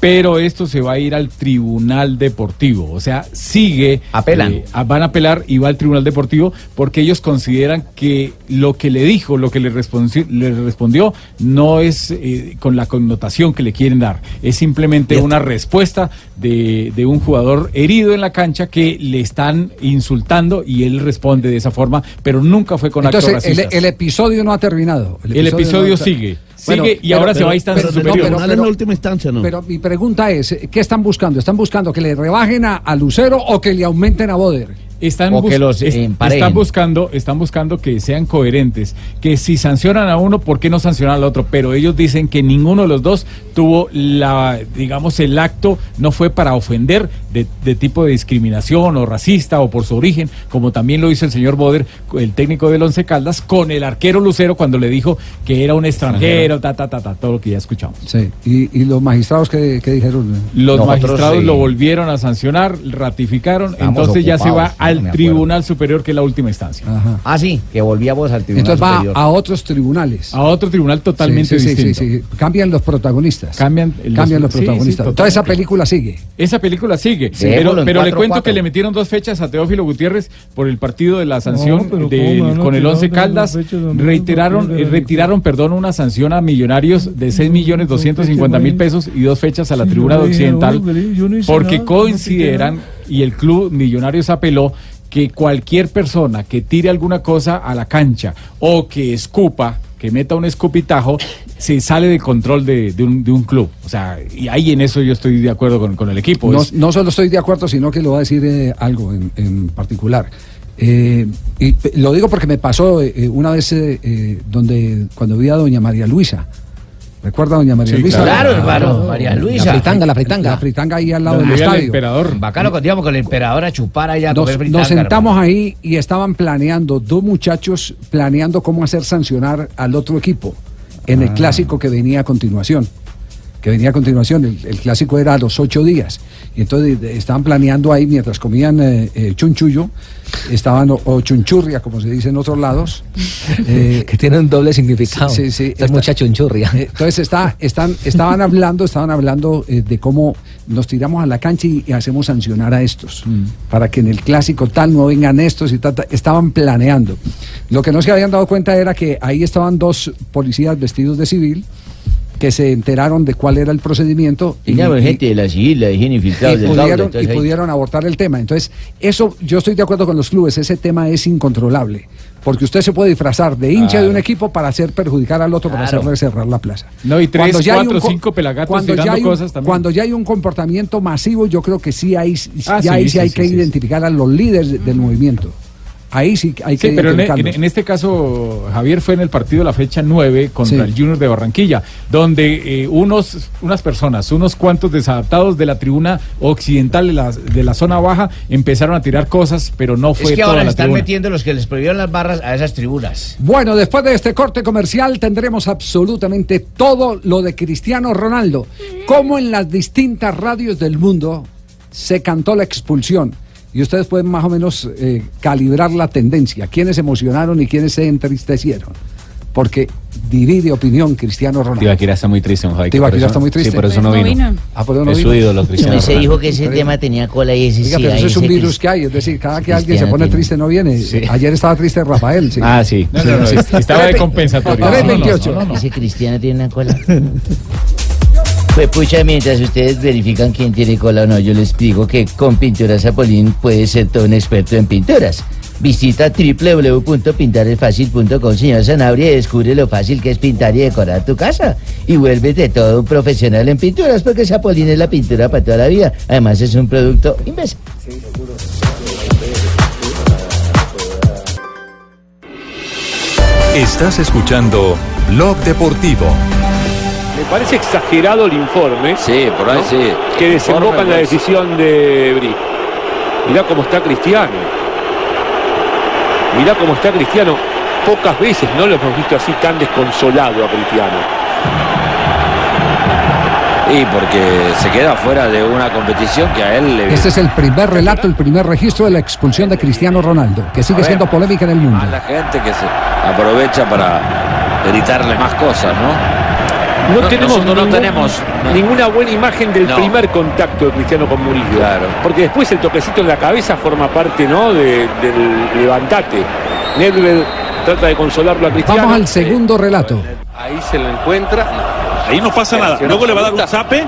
Pero esto se va a ir al Tribunal Deportivo, o sea, sigue... Apelan. eh, van a apelar y va al Tribunal Deportivo porque ellos consideran que lo que le dijo, lo que le, le respondió, no es eh, con la connotación que le quieren dar. Es simplemente una respuesta de, de un jugador herido en la cancha que le están insultando y él responde de esa forma, pero nunca fue con Entonces, el, el episodio no ha terminado. El episodio no ha- sigue, sigue y ahora se va a instancia pero- superior. no, pero- en la última instancia, ¿no? Pero mi pregunta es, ¿qué están buscando? ¿Están buscando que le rebajen a, a Lucero o que le aumenten a Boder? Están, O que los están buscando, están buscando que sean coherentes, que si sancionan a uno, ¿por qué no sancionan al otro? Pero ellos dicen que ninguno de los dos tuvo la, digamos, el acto no fue para ofender de, de tipo de discriminación o racista o por su origen, como también lo hizo el señor Boder, el técnico del Once Caldas, con el arquero Lucero cuando le dijo que era un extranjero, ta, ta, ta, ta, todo lo que ya escuchamos. Sí. ¿Y, y los magistrados qué, qué dijeron? Los Nosotros, magistrados sí. lo volvieron a sancionar, ratificaron, Estamos entonces ya se va ocupados, al. Tribunal Superior, que es la última instancia. Ah, sí, que volvíamos al Tribunal Entonces va Superior. a otros tribunales. A otro tribunal totalmente Sí, sí, sí, distinto. sí, sí. Cambian los protagonistas. Cambian los- Cambian los sí, sí, protagonistas. Toda esa película sigue. Esa película sigue, pero, pero le 4-4. cuento que le metieron dos fechas a Teófilo Gutiérrez por el partido de la sanción pero del- ¿cómo me van a con el tirar Once de Caldas. Reiteraron, no eh, retiraron, perdón, una sanción a Millonarios de 6 millones 250 mil pesos y dos fechas a la Sí, Tribuna Occidental porque consideran y el club Millonarios apeló que cualquier persona que tire alguna cosa a la cancha o que escupa, que meta un escupitajo, se sale de control de, de un, de un club. O sea, y ahí en eso yo estoy de acuerdo con, con el equipo. No, Es- no solo estoy de acuerdo, sino que le voy a decir eh, algo en, en particular. Eh, y pe- lo digo porque me pasó eh, eh, una vez eh, eh, donde cuando vi a doña María Luisa. ¿Recuerda a doña María Sí, Luisa? claro, hermano, María Luisa. La fritanga, la fritanga. La fritanga ahí al lado del estadio. Bacano cuando íbamos con el emperador a chupar allá a Nos, comer nos sentamos ahí y estaban planeando, dos muchachos planeando cómo hacer sancionar al otro equipo en el Ah. clásico que venía a continuación. Que venía a continuación, el, el clásico era a los ocho días. Y entonces eh, estaban planeando ahí mientras comían eh, eh, chunchullo, estaban, o, o chunchurria, como se dice en otros lados. [laughs] eh, que tiene un doble significado. Sí, sí. Es mucha chunchurria. Entonces está, están, estaban hablando, estaban hablando de cómo nos tiramos a la cancha y, y hacemos sancionar a estos, para que en el clásico tal no vengan estos y tal, tal. estaban planeando. Lo que no se habían dado cuenta era que ahí estaban dos policías vestidos de civil que se enteraron de cuál era el procedimiento Y ya, gente de la civil, la higiene infiltrados y pudieron, y pudieron abortar el tema. Entonces, eso yo estoy de acuerdo con los clubes, ese tema es incontrolable, porque usted se puede disfrazar de hincha de un equipo para hacer perjudicar al otro, para hacerle cerrar la plaza. No, y tres, ya hay cuatro, un cinco pelagatos cuando ya hay un- cosas también. Cuando ya hay un comportamiento masivo, yo creo que sí hay, Ah, ya sí, ahí sí, sí, hay sí, que sí, identificar a los líderes de- del movimiento. Ahí sí hay que Sí, pero en, identificarlos. en- en este caso, Javier fue en el partido de la fecha 9 contra Sí. el Junior de Barranquilla, donde eh, unos, unas personas, unos cuantos desadaptados de la tribuna occidental de la, de la zona baja empezaron a tirar cosas, pero no fue Es que toda ahora la están tribuna. metiendo los que les prohibieron las barras a esas tribunas. Bueno, después de este corte comercial tendremos absolutamente todo lo de Cristiano Ronaldo. Cómo en las distintas radios del mundo se cantó la expulsión. Y ustedes pueden más o menos eh, calibrar la tendencia. Quiénes se emocionaron y quiénes se entristecieron. Porque divide opinión Cristiano Ronaldo. Tibaquira está muy triste, don Javi. que Tibaquira está muy triste. Sí, por eso no no vino. Ah, por eso no es su ídolo, Cristiano Hoy se dijo que ese tema tenía cola y ese Oiga, sí, pero eso es un virus que hay. Es decir, cada que alguien se pone tiene- triste no viene. Sí. Ayer estaba triste Rafael. sí. Ah, sí. No, no, no, estaba de compensatorio. Tres No, no, no, veintiocho. no, no, no. Ese cristiano tiene una cola. [laughs] Pues pucha, mientras ustedes verifican quién tiene cola o no, yo les digo que con Pinturas Zapolín puede ser todo un experto en pinturas. Visita www.pintarelfacil.com, señor Sanabria, y descubre lo fácil que es pintar y decorar tu casa. Y vuélvete todo un profesional en pinturas, porque Sapolín es la pintura para toda la vida. Además, es un producto imbécil. Estás escuchando Blog Deportivo. Parece exagerado el informe. Sí, por ahí ¿no? sí. Que desemboca en la decisión de Bri. Mirá cómo está Cristiano. Mirá cómo está Cristiano. Pocas veces no lo hemos visto así tan desconsolado a Cristiano. Y porque se queda fuera de una competición que a él le... Este es el primer relato, el primer registro de la expulsión de Cristiano Ronaldo, que sigue ver. siendo polémica en el mundo. A la gente que se aprovecha para gritarle más cosas, ¿no? No, tenemos, no ningún- tenemos no. ninguna buena imagen del No. primer contacto de Cristiano con Murillo. Claro. Porque después el toquecito en la cabeza forma parte ¿no? de- del levantate. Nedved trata de consolarlo a Cristiano. Vamos al segundo relato. Ahí se lo encuentra. Ahí no pasa nada. Luego le va a dar un zape.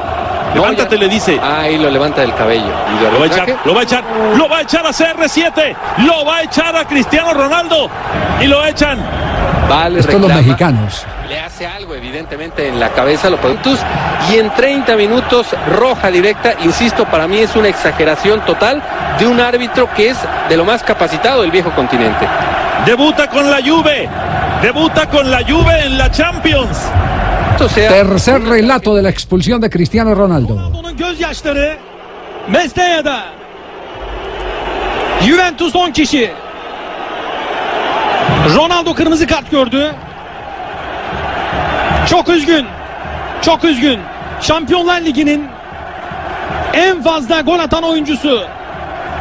Levántate, le dice. Ahí lo levanta del cabello. Y lo va a echar, lo va a echar, lo va a echar a CR7, lo va a echar a Cristiano Ronaldo y lo echan. Vale, Estos los mexicanos. Le hace algo, evidentemente, en la cabeza los productos. Y en 30 minutos, roja directa. Insisto, para mí es una exageración total de un árbitro que es de lo más capacitado del viejo continente. Debuta con la Juve. Debuta con la Juve en la Champions. Tercer relato de la expulsión de Cristiano Ronaldo. Juventus 10 kişi. Ronaldo kırmızı kart gördü. Çok üzgün. Çok üzgün. Şampiyonlar Ligi'nin en fazla gol atan oyuncusu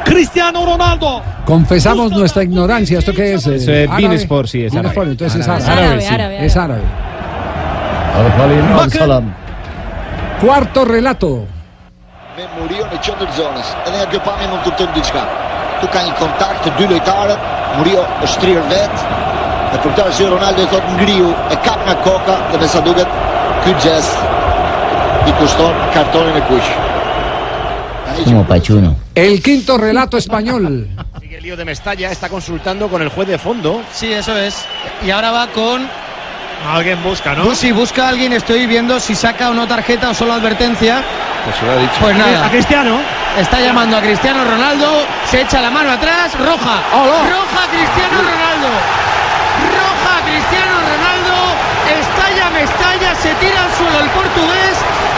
Cristiano Ronaldo. Confesamos nuestra ignorancia. ¿Esto qué es? Eso Eh, es árabe. Beansport, sí, es árabe. Entonces es Árabe, árabe. árabe, sí, árabe, Es árabe. Cuarto relato. Met Mourinho in de Chandler zones. En dan heb je op een moment op de gaan. Toen kan je contact, de duel uit Mourinho een strier vet. Ronaldo tot een grill. En kap naar Coca. De mensen doen het. Good gest. Y costó cartón en el cuello. Como Pachuno. El quinto relato español. Sigue el lío de Mestalla, está consultando con el juez de fondo. Sí, eso es. Y ahora va con. Alguien busca, ¿no? Sí, busca a alguien. Estoy viendo si saca o no tarjeta o solo advertencia. Pues se lo ha dicho. Pues nada. A Cristiano. Está llamando a Cristiano Ronaldo. Se echa la mano atrás. Roja. Roja Cristiano Ronaldo. Roja Cristiano Ronaldo. Estalla Mestalla. Se tira al suelo el portugués.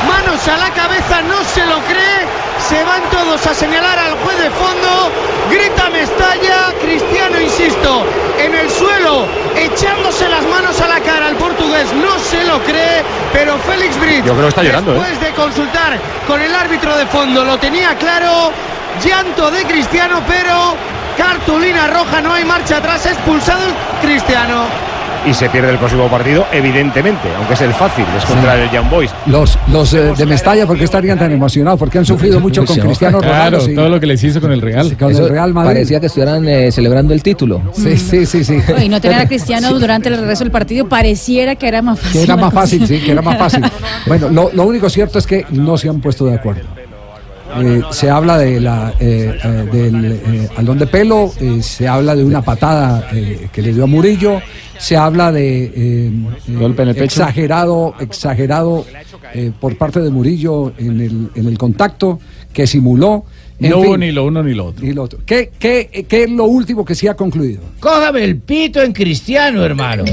Manos a la cabeza. No se lo cree. Se van todos a señalar al juez de fondo. Grita Mestalla. Cristiano, insisto, en el suelo, echándose las manos a la cara al portugués. No se lo cree, pero Félix Brit. Yo creo que está llorando, ¿eh? Después de consultar con el árbitro de fondo, lo tenía claro. Llanto de Cristiano, pero cartulina roja, no hay marcha atrás. Expulsado Cristiano. Y se pierde el próximo partido, evidentemente, aunque es el fácil, es contra el Young Boys. Los, los eh, de Mestalla, ¿por qué estarían tan emocionados? Porque han sufrido mucho con Cristiano Ronaldo. Claro, todo lo que les hizo con el Real. Con el Real Madrid. Parecía que estuvieran eh, celebrando el título. Sí, sí, sí, sí. Y no tener a Cristiano durante el regreso del partido pareciera que era más fácil. Que era más fácil, sí, que era más fácil. [laughs] Bueno, lo, lo único cierto es que no se han puesto de acuerdo. Eh, se habla de la, eh, eh, del eh, alón de pelo, eh, se habla de una patada eh, que le dio a Murillo, se habla de eh, Golpe en el pecho. exagerado, exagerado eh, por parte de Murillo en el, en el contacto que simuló. En No hubo ni lo uno ni lo otro. ni lo otro. ¿Qué, qué, qué es lo último que se ha concluido? Cójame el pito en Cristiano, hermano.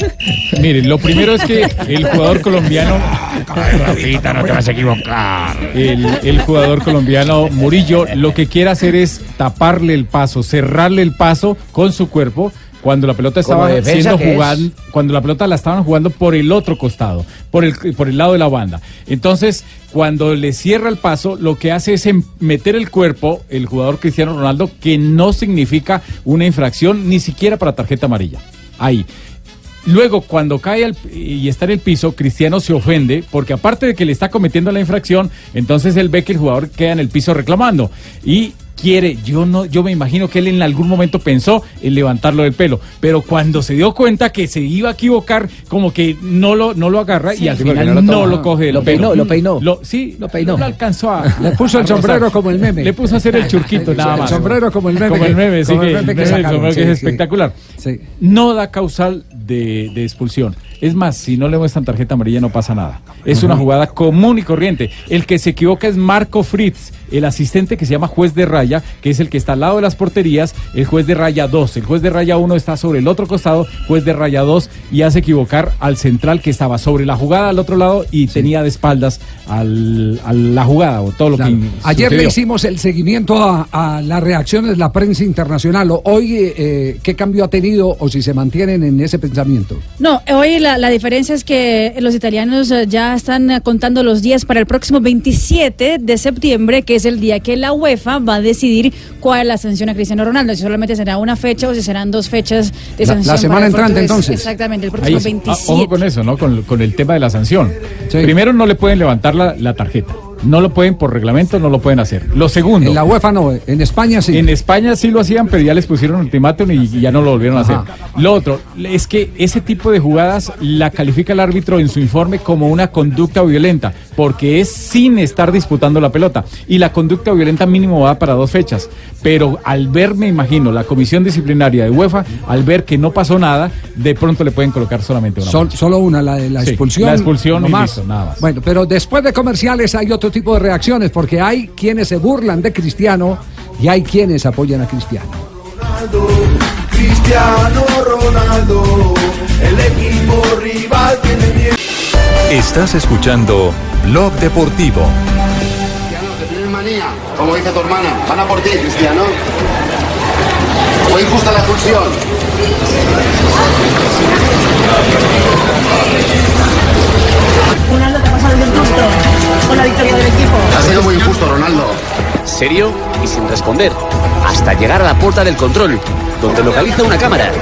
[laughs] Miren, lo primero es que el jugador colombiano. [laughs] Rafita, no te vas a equivocar. El, el jugador colombiano Murillo lo que quiere hacer es taparle el paso, cerrarle el paso con su cuerpo cuando la pelota estaba siendo es. jugada, cuando la pelota la estaban jugando por el otro costado, por el, por el lado de la banda. Entonces, cuando le cierra el paso, lo que hace es em- meter el cuerpo, el jugador Cristiano Ronaldo, que no significa una infracción ni siquiera para tarjeta amarilla. Ahí. Luego, cuando cae y está en el piso, Cristiano se ofende porque aparte de que le está cometiendo la infracción, entonces él ve que el jugador queda en el piso reclamando. Y quiere, yo no, yo me imagino que él en algún momento pensó en levantarlo del pelo, pero cuando se dio cuenta que se iba a equivocar, como que no lo, no lo agarra y al Sí, final no no lo lo, toma. coge Lo peinó, lo peinó. Lo- sí, lo peinó. No alcanzó a. Le puso el a sombrero como el meme. Le puso a hacer el [laughs] churquito nada El más. sombrero como el meme Como el meme, sí, el que, el el es espectacular. No da causal de, de expulsión. Es más, si no le muestran tarjeta amarilla no pasa nada. Es una jugada común y corriente. El que se equivoca es Marco Fritz, el asistente que se llama juez de raya, que es el que está al lado de las porterías, el juez de raya 2. El juez de raya 1 está sobre el otro costado, juez de raya 2, y hace equivocar al central que estaba sobre la jugada al otro lado y tenía de espaldas al- a la jugada o todo lo Claro. que Ayer le hicimos el seguimiento a, a las reacciones de la prensa internacional. Hoy, eh, ¿qué cambio ha tenido o si se mantienen en ese pensamiento? No, hoy la, la diferencia es que los italianos eh, ya están eh, contando los días para el próximo 27 de septiembre, que es el día que la UEFA va a decidir cuál es la sanción a Cristiano Ronaldo, si solamente será una fecha o si serán dos fechas de La- la sanción. semana entrante, entonces. Exactamente, el Ahí próximo es- ah, 27. ojo con eso, ¿no? Con, con el tema de la sanción. Primero, no le pueden levantar la, la tarjeta. No lo pueden por reglamento, no lo pueden hacer. Lo segundo. En la UEFA no, en España sí. En España sí lo hacían, pero ya les pusieron ultimátum y, y ya no lo volvieron a hacer. Lo otro es que ese tipo de jugadas la califica el árbitro en su informe como una conducta violenta, porque es sin estar disputando la pelota. Y la conducta violenta mínimo va para dos fechas. Pero al ver, me imagino, la comisión disciplinaria de UEFA, al ver que no pasó nada, de pronto le pueden colocar solamente una. Sol- solo una, la de la Sí, expulsión. la expulsión no más. listo, nada más. Bueno, pero después de comerciales hay otro tipo de reacciones, porque hay quienes se burlan de Cristiano y hay quienes apoyan a Cristiano. Cristiano Ronaldo, el equipo rival tiene miedo. Estás escuchando Blog Deportivo. que manía, como dice tu hermana. Van a por ti, Cristiano. Fue injusta la expulsión. Disgusto con la victoria del equipo. Ha sido muy injusto, Ronaldo. Serio y sin responder, hasta llegar a la puerta del control, donde localiza una cámara.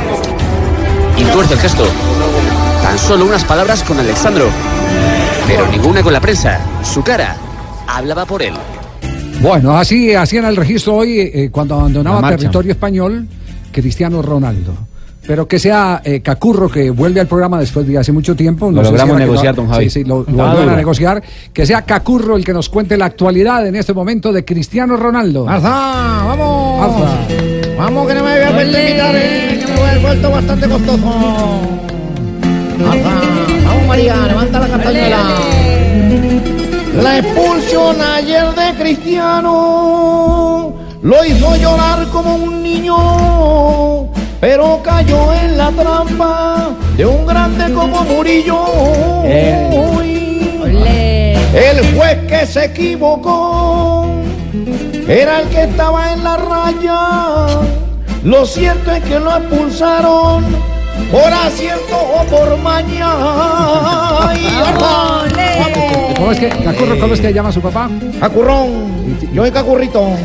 Y tuerce el gesto. Tan solo unas palabras con Alexandro, pero ninguna con la prensa. Su cara hablaba por él. Bueno, así hacían el registro hoy eh, cuando abandonaba territorio español Cristiano Ronaldo. Pero que sea eh, Cacurro que vuelve al programa después de hace mucho tiempo. Lo sé si logramos negociar, no- don Javi. Sí, sí, lo, lo a negociar. Que sea Cacurro el que nos cuente la actualidad en este momento de Cristiano Ronaldo. ¡Arza! ¡Vamos! Arza. Vamos, que no me voy a perder invitar, eh, que me voy a vuelto bastante costoso. Arza. Vamos, María, levanta la cartañuela. La expulsión ayer de Cristiano lo hizo llorar como un niño, pero cayó en la trampa de un grande como Murillo. El juez que se equivocó era el que estaba en la raya. Lo cierto es que lo expulsaron por acierto o por maña. ¡Ay, arra! ¿Cómo es que, Cacurro, cómo es que llama a su papá? Cacurrón. Yo soy Cacurrito.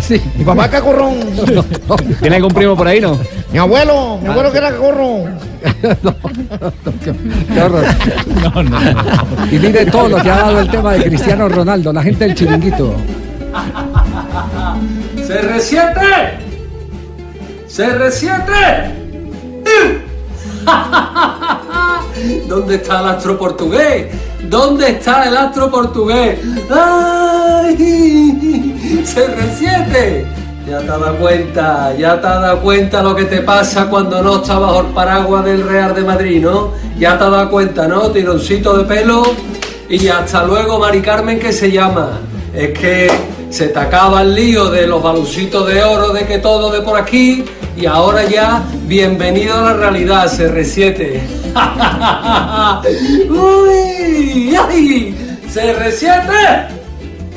Sí. Mi papá es Cacurrón. [laughs] ¿Tiene algún primo por ahí, no? Mi abuelo, mi abuelo que era Cacurro. [laughs] Qué horror. Y mire todo lo que ha dado el tema de Cristiano Ronaldo, la gente del chiringuito. ¡CR7! ¡CR7! [laughs] ¿Dónde está el astro portugués? ¿Dónde está el astro portugués? ¡Ay! [laughs] ¡CR7! Ya te has dado cuenta, ya te has dado cuenta lo que te pasa cuando no estás bajo el paraguas del Real de Madrid, ¿no? Ya te has dado cuenta, ¿no? Tironcito de pelo y hasta luego, Mari Carmen, que se llama. Es que se te acaba el lío de los balucitos de oro, de que todo de por aquí, y ahora ya, bienvenido a la realidad, CR7. [laughs] ¡Uy! ¡Ay! ¡CR7!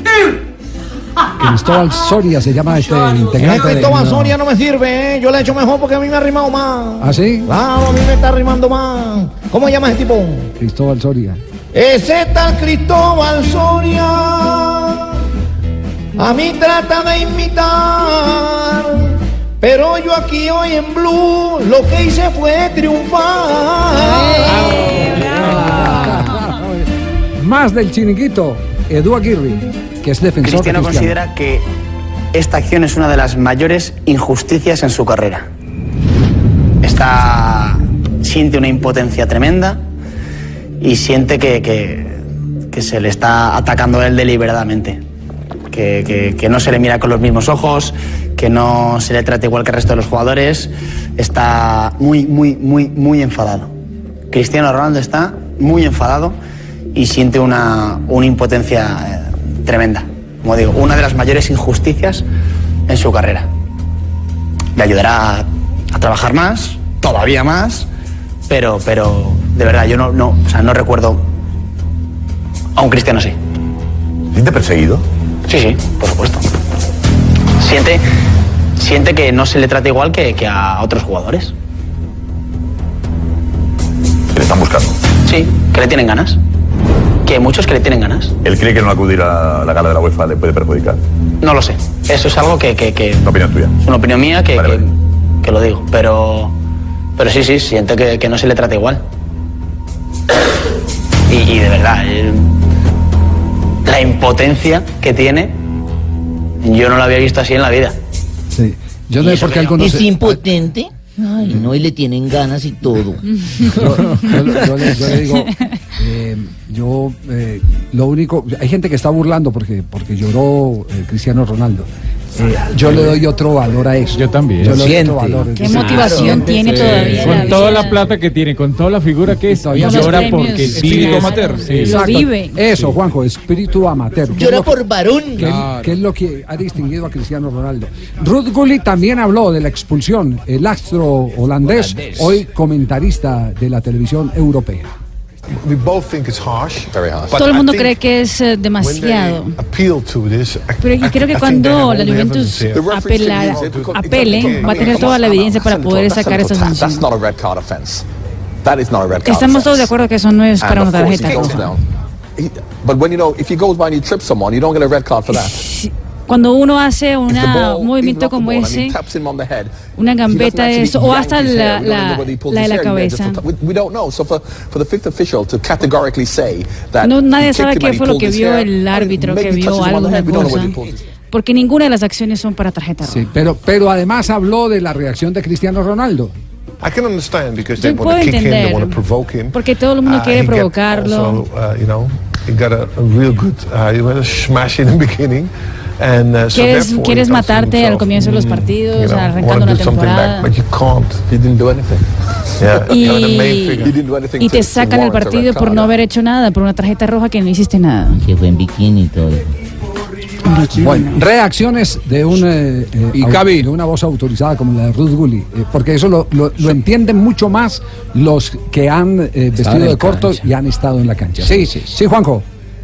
[laughs] Cristóbal Soria se llama este integrante. de- Cristóbal Soria no me sirve, ¿eh? Yo le he hecho mejor porque a mí me ha rimado más. ¿Ah, sí? Claro, a mí me está rimando más. ¿Cómo se llama ese tipo? Cristóbal Soria. Ese tal Cristóbal Soria a mí trata de imitar, pero yo aquí hoy en Blue lo que hice fue triunfar. Más del chiringuito, Edu Aguirre, que es defensor Cristiano de Cristiano. considera que esta acción es una de las mayores injusticias en su carrera. Está, siente una impotencia tremenda y siente que, que- que se le está atacando a él deliberadamente. Que, no se le mira con los mismos ojos, que no se le trata igual que el resto de los jugadores. Está muy, muy, muy, muy enfadado. Cristiano Ronaldo está muy enfadado y siente una, una impotencia eh, tremenda. Como digo, una de las mayores injusticias en su carrera. Le ayudará a, a trabajar más, todavía más, pero, pero de verdad yo no, no, o sea, no recuerdo a un cristiano así. ¿Siente perseguido? Sí, sí, por supuesto. Siente, siente que no se le trata igual que, que a otros jugadores. Que le están buscando. Sí, que le tienen ganas. Que hay muchos que le tienen ganas. ¿Él cree que no acudir a la gala de la UEFA le puede perjudicar? No lo sé. Eso es algo que, que, que- Una opinión tuya. es una opinión mía que, que, que lo digo. Pero, pero sí, sí, siente que, que no se le trata igual. Y, y de verdad, eh, la impotencia que tiene, yo no la había visto así en la vida. Sí. Yo no sé por qué algunos... ¿Es impotente? Ay, no, y le tienen ganas y todo. [laughs] yo, yo- yo le, yo le digo, eh, yo eh, lo único, hay gente que está burlando porque porque lloró eh, Cristiano Ronaldo. Eh, yo le doy otro valor a eso. Yo también. Yo le doy Siente. otro valor. ¿Qué motivación tiene todavía Con la toda la plata que tiene, con toda la figura que es, y Todavía llora porque vive. Espíritu amateur. Sí. Lo vive. Eso, Juanjo, espíritu amateur. ¿Qué es Llora lo que- por varón. ¿Qué, qué es lo que ha distinguido a Cristiano Ronaldo? Ruth Gullit también habló de la expulsión. El astro holandés, hoy comentarista de la televisión europea. We both think it's harsh. Very harsh. Todo el mundo cree que es eh, demasiado. Appeal to this. Pero yo creo que cuando la Juventus apelara- apele, va a tener toda la evidencia para poder sacar esa That's sanción. not a red card offense. That is not a red card Estamos todos de acuerdo que eso no es para una tarjeta roja. But when you know, if he goes by and you trip someone, you don't get a red card for that. Cuando uno hace una, un movimiento como ese, una gambeta eso, o hasta la, la, la de la cabeza. No, nadie sabe qué fue lo que vio el árbitro, que vio alguna cosa. Porque ninguna de las acciones son para tarjeta roja. Sí, pero, pero además habló de la reacción de Cristiano Ronaldo. I can understand because Yo they want puedo to kick him, they entender. want to provoke him. Porque todo el mundo Uh, quiere provocarlo. Also, uh, you know, he got a, a real good, uh, he was a smash in the [laughs] beginning. And, uh, so Quieres, quieres matarte al comienzo de los mm, partidos, you know, arrancando una temporada. back, but you can't. He didn't do anything. Yeah, [laughs] Y- you're the main figure. He didn't do anything Y te sacan el warrant a red partido por card. no haber hecho nada, por una tarjeta roja que no hiciste nada. Que fue en bikini y todo. Bueno, reacciones de un eh, eh, Y de una voz autorizada como la de Ruth Gulli, eh, porque eso lo, lo- lo entienden mucho más los que han eh, vestido de corto y han estado en la cancha. Sí, sí, sí, Juanjo.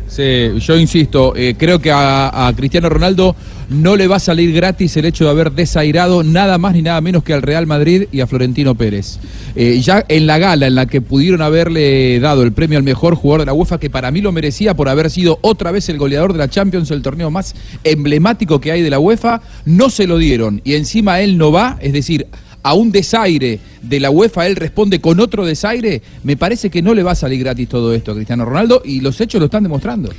Sí, yo insisto, eh, creo que a, a Cristiano Ronaldo no le va a salir gratis el hecho de haber desairado nada más ni nada menos que al Real Madrid y a Florentino Pérez. Eh, ya en la gala en la que pudieron haberle dado el premio al mejor jugador de la UEFA, que para mí lo merecía por haber sido otra vez el goleador de la Champions, el torneo más emblemático que hay de la UEFA, no se lo dieron y encima él no va, es decir, a un desaire de la UEFA, él responde con otro desaire, me parece que no le va a salir gratis todo esto a Cristiano Ronaldo y los hechos lo están demostrando.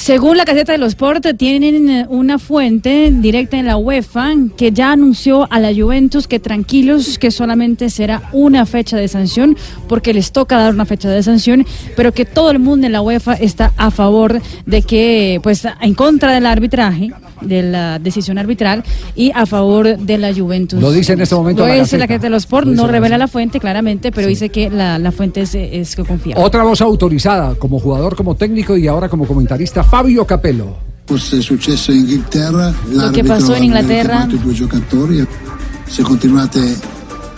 Según la caseta de los Sport, tienen eh, una fuente directa en la UEFA que ya anunció a la Juventus que tranquilos, que solamente será una fecha de sanción, porque les toca dar una fecha de sanción, pero que todo el mundo en la UEFA está a favor de que, pues, en contra del arbitraje, de la decisión arbitral y a favor de la Juventus. Lo dice en este momento Lo la dice la caseta de los Sport, no la revela la fuente claramente, pero dice que la, la fuente es, es que confiable. Otra voz autorizada como jugador, como técnico y ahora como comentarista, Fabio Capello. Fosse successo in Inghilterra, Lo che l'arbitro passò in avrebbe Inghilterra. chiamato i due giocatori. Se continuate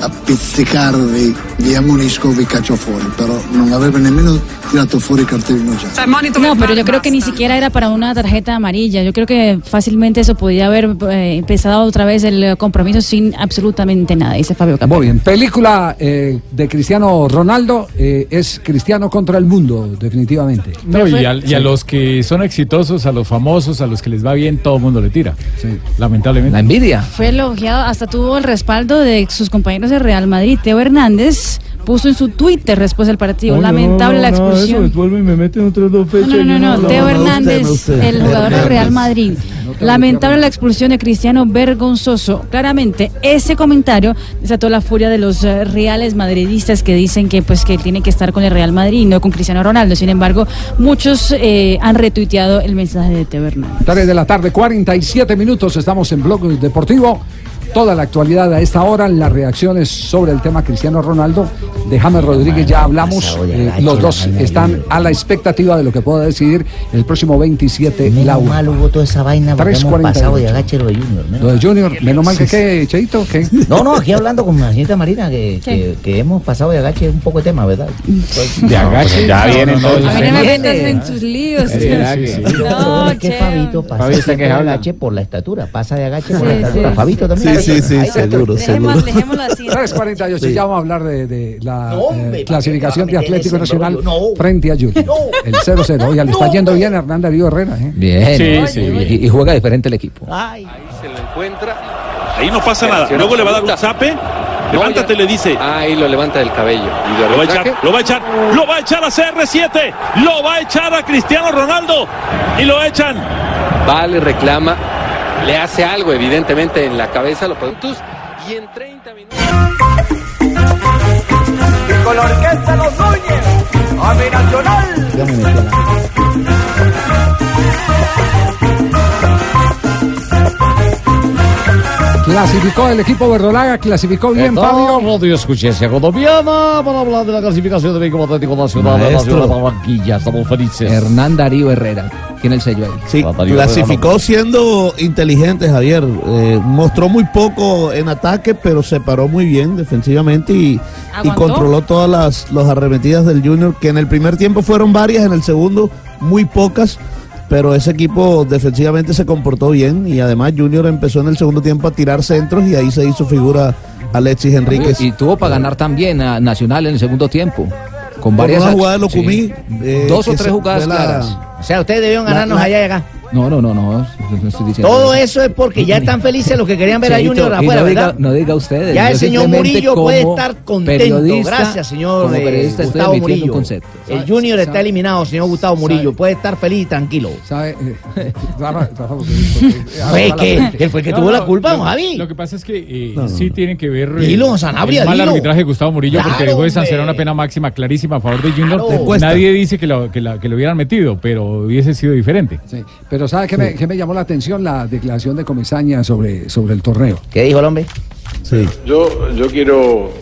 a pizzicarvi, vi ammonisco, vi caccio fuori. Però non avrebbe nemmeno tirato fuori il cartellino giallo. No, pero yo creo que ni siquiera era para una tarjeta amarilla. Yo creo que fácilmente eso podía haber eh, empezado otra vez el compromiso sin absolutamente nada, dice Fabio Capello. Muy bien, película eh, de Cristiano Ronaldo eh, es Cristiano contra el mundo, definitivamente. No, y, a, y a los que son exitosos, a los famosos, a los que les va bien, todo el mundo le tira. Lamentablemente. La envidia. Fue elogiado, hasta tuvo el respaldo de sus compañeros de Real Madrid. Teo Hernández puso en su Twitter después del partido. Lamentable la expulsión. vuelve y me meten otras dos fechas. No, no, no, no, Teo Hernández, usted, no usted. el jugador del Real. Madrid. Lamentable la expulsión de Cristiano Vergonzoso. Claramente, ese comentario desató la furia de los eh, reales madridistas que dicen que pues que tiene que estar con el Real Madrid y no con Cristiano Ronaldo. Sin embargo, muchos eh, han retuiteado el mensaje de Teo Hernández. 3 de la tarde, 47 minutos, estamos en Blog Deportivo. Toda la actualidad a esta hora, las reacciones sobre el tema Cristiano Ronaldo. De James Rodríguez ya hablamos. eh, los dos están a la expectativa de lo que pueda decidir el próximo 27 Menos Laura. mal hubo toda esa vaina porque hemos 3.48. pasado de agache lo de Junior. menos Lo de mal. Junior, menos mal que qué, Cheito, ¿qué? [laughs] No, no, aquí hablando con la señorita Marina que, que, que hemos pasado de agache un poco de tema, ¿verdad? [laughs] De agache, ya viene entonces. A mí no me metas en sus líos. Sí, sí, sí. No, es que che. Fabito pasa Fabi, ¿usted siempre qué de agache por la estatura, pasa de agache por Sí, la estatura. sí. Fabito también. Sí, sí, Ahí seguro, seguro. dejémoslo así. 3.48, Sí. ya vamos a hablar de, de la No, eh, ¿para clasificación de Atlético Nacional? No. frente a Junior. El 0-0. Oiga, le está yendo bien a Hernán Darío Herrera. ¿eh? Bien. Sí, sí, Y, y juega diferente el equipo. Ay, se lo encuentra. Ahí no pasa nada. Luego le va a dar un zape. Levántate, le dice. Ahí lo levanta del cabello. Y Lo va a echar, lo va a echar, lo va a echar a CR7, lo va a echar a Cristiano Ronaldo y lo echan. Vale, reclama. Le hace algo, evidentemente, en la cabeza. Lo puntos. Y en 30 minutos. Con la orquesta Los Núñez, a mi nacional. Clasificó el equipo verdolaga, clasificó bien, Fabio. Radio Escuchencia Colombiana para hablar de la clasificación del equipo Atlético Nacional de la Barranquilla. Estamos felices. Hernán Darío Herrera. Tiene el sello ahí. Sí, Clasificó siendo inteligente Javier. Eh, mostró muy poco en ataque, pero se paró muy bien defensivamente y, y controló todas las los arremetidas del Junior, que en el primer tiempo fueron varias, en el segundo muy pocas. Pero ese equipo defensivamente se comportó bien y además Junior empezó en el segundo tiempo a tirar centros y ahí se hizo figura Alexis Enríquez. Y tuvo para ganar también a Nacional en el segundo tiempo. Con varias una jugada de Locumí, Sí. eh, Dos o tres jugadas la- claras. O sea, ustedes debieron ganarnos La- la- allá y acá. No, no, no, no. No estoy diciendo Todo eso es porque ya están felices los que querían ver a Junior afuera, no ¿verdad? diga, no diga ustedes. Ya el señor Murillo puede estar contento. Gracias, señor eh, Gustavo Murillo. concepto. El Junior está eliminado, señor Gustavo Murillo. Puede estar feliz y tranquilo. ¿Sabe? [laughs] Rafa, Rafa, porque- porque- [laughs] Fue que él fue el que No, tuvo no, la culpa, don Javi. Lo que pasa es que eh, No, no, sí no. tienen que ver eh, Dilo, Sanabria, el mal dilo. arbitraje de Gustavo Murillo porque Claro, dejó de sancionar hombre. una pena máxima clarísima a favor de Junior. Claro. Nadie dice que lo, que, la- que lo hubieran metido, pero hubiese sido diferente. Sí, pero ¿sabe qué me, qué me llamó la atención? La declaración de Comesaña sobre, sobre el torneo. ¿Qué dijo el hombre? Sí. Yo, yo quiero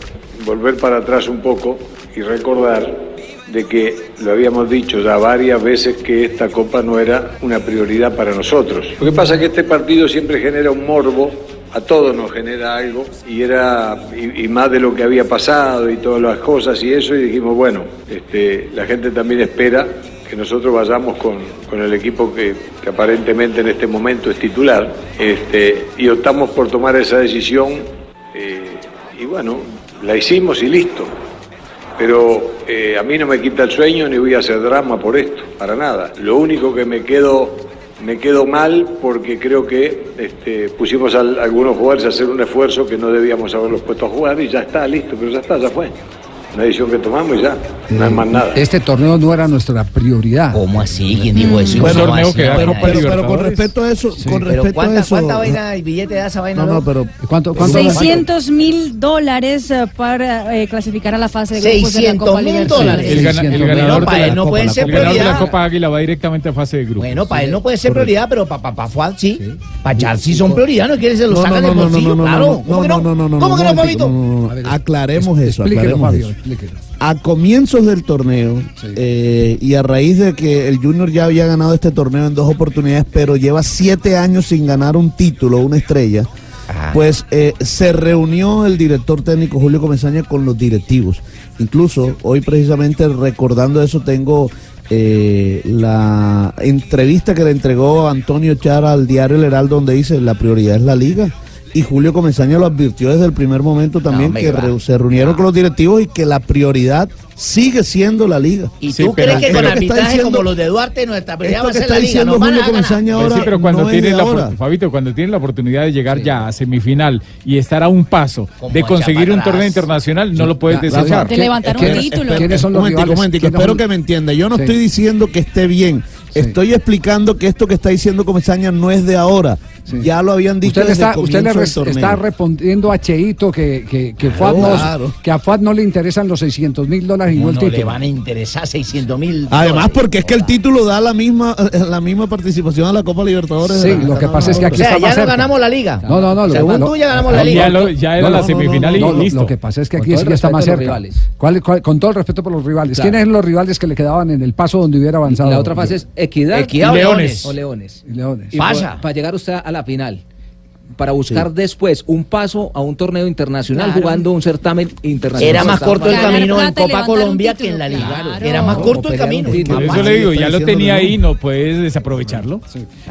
volver para atrás un poco y recordar de que lo habíamos dicho ya varias veces que esta copa no era una prioridad para nosotros. Lo que pasa es que este partido siempre genera un morbo, a todos nos genera algo, y era y, y más de lo que había pasado y todas las cosas y eso, y dijimos, bueno, este, la gente también espera que nosotros vayamos con, con el equipo que, aparentemente en este momento es titular, este, y optamos por tomar esa decisión eh, y bueno, la hicimos y listo. Pero eh, a mí no me quita el sueño ni voy a hacer drama por esto, para nada. Lo único que me quedo, me quedo mal porque creo que este, pusimos a algunos jugadores a hacer un esfuerzo que no debíamos haberlos puesto a jugar y ya está, listo, pero ya está, ya fue. Una decisión que tomamos y ya, no es más nada. Este torneo no era nuestra prioridad. ¿Cómo así? ¿Quién dijo eso? Bueno, ¿Cómo torneo así? que Copa de- Pero, pero con respecto a eso, con Pero respecto a ¿cuánta, eso. ¿cuánta vaina y billete da esa vaina? No, no, pero ¿Cuánto, cuánto 600 mil dólares eh, para eh, clasificar a la fase de grupos de la 600 Copa mil dólares. El, gana- el 600 ganador, Bueno, de para la, él no Copa- pueden ser el ganador de la prioridad. Copa Águila va directamente a fase de grupos. Bueno, para él no puede ser prioridad, pero para pa, pa, Fuad sí. Para Char sí son prioridad, no quiere se lo sacan del no, no, bolsillo, no, no, claro. no, ¿Cómo que no, no? no, no, no, ¿Cómo que no, Fabito? no, no, no. Aclaremos eso, aclaremos eso. Explíquelo. A comienzos del torneo eh, y a raíz de que el Junior ya había ganado este torneo en dos oportunidades, pero lleva siete años sin ganar un título, una estrella, pues eh, se reunió el director técnico Julio Comesaña con los directivos. Incluso hoy precisamente recordando eso tengo eh, la entrevista que le entregó Antonio Chara al diario El Heraldo donde dice la prioridad es la liga y Julio Comesaña lo advirtió desde el primer momento también que re- se reunieron con los directivos y que la prioridad sigue siendo la liga. ¿Y tú crees que con arbitraje como los de Duarte nuestra prioridad va a que ser está la liga? Julio. Comesaña ahora sí, pero cuando no de la ahora. Fabito, cuando tienen la oportunidad de llegar ya a semifinal y estar a un paso de conseguir un torneo internacional, no lo puedes desechar. De levantar un título. ¿Quiénes son los momentico, momentico, espero que me entienda. Yo no Sí. estoy diciendo que esté bien. Estoy explicando que esto que está diciendo Comesaña no es de ahora. Ya lo habían dicho Usted, le desde está, usted le está respondiendo a Cheito que, que, que, Fuad no- Claro. que a Fuad no le interesan los 600 mil dólares y no ¿Cómo el no le título. van a interesar 600 mil Además, porque es que el título da la misma la misma participación a la Copa Libertadores. Sí, la- lo que pasa es que aquí O sea, está ya más no cerca. ganamos la liga. No, no, no. Según lo- tú, ya ganamos la liga. Ya lo- ya era la semifinal y listo. Lo que pasa es que aquí ya está más cerca. rivales. ¿Cuál- cuál- con todo el respeto por los rivales. Claro. ¿Quiénes eran los rivales que le quedaban en el paso donde hubiera avanzado? La otra fase es Equidad, o Leones. O Leones. Y Leones. Y Pasa. para llegar usted a la final. Para buscar Sí. después un paso a un torneo internacional Claro. jugando un certamen internacional. Era más corto el camino en Copa Colombia que en la liga. claro. Era más corto el camino. Por eso le digo, ya lo tenía ahí, no puedes desaprovecharlo.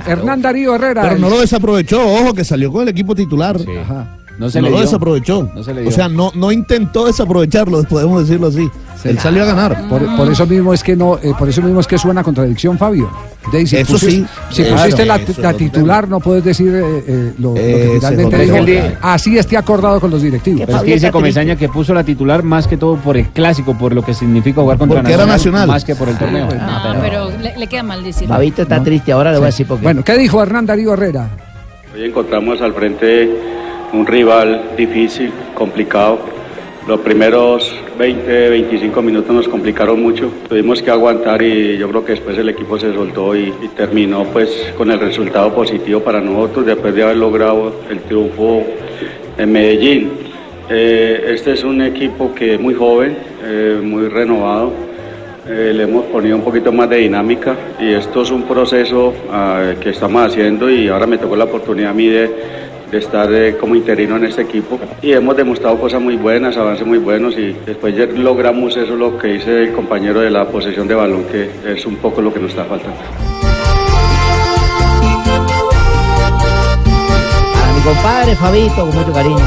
Hernán Darío Herrera. Pero no lo desaprovechó, ojo, que salió con el equipo titular. Ajá. No se no le lo dio. desaprovechó. No se le O sea, no, no intentó desaprovecharlo, [laughs] podemos decirlo así. Él salió a ganar. Por, por eso mismo es que no, eh, por eso mismo es que suena contradicción, Fabio. De, si Eso pusiste- sí. Si Eso, pusiste la, titular, no puedes decir eh, eh, lo, lo que finalmente dijo. Así esté acordado con los directivos. Pero es que dice Comesaña que puso la titular más que todo por el clásico, por lo que significa jugar contra Porque era Nacional. Más que por el torneo. Ah, pero le, le queda mal decirlo. Fabito está triste, ahora le voy a decir por qué. Bueno, ¿qué dijo Hernán Darío Herrera? Hoy encontramos al frente un rival difícil, complicado. Los primeros 20, 25 minutos nos complicaron mucho. Tuvimos que aguantar y yo creo que después el equipo se soltó y, terminó pues con el resultado positivo para nosotros después de haber logrado el triunfo en Medellín. Eh, este es un equipo que es muy joven, eh, muy renovado. Eh, le hemos ponido un poquito más de dinámica y esto es un proceso ah, que estamos haciendo y ahora me tocó la oportunidad a mí de, de estar eh, como interino en este equipo y hemos demostrado cosas muy buenas, avances muy buenos y después ya logramos eso lo que dice el compañero de la posesión de balón que es un poco lo que nos está faltando. Para mi compadre Fabito, con mucho cariño.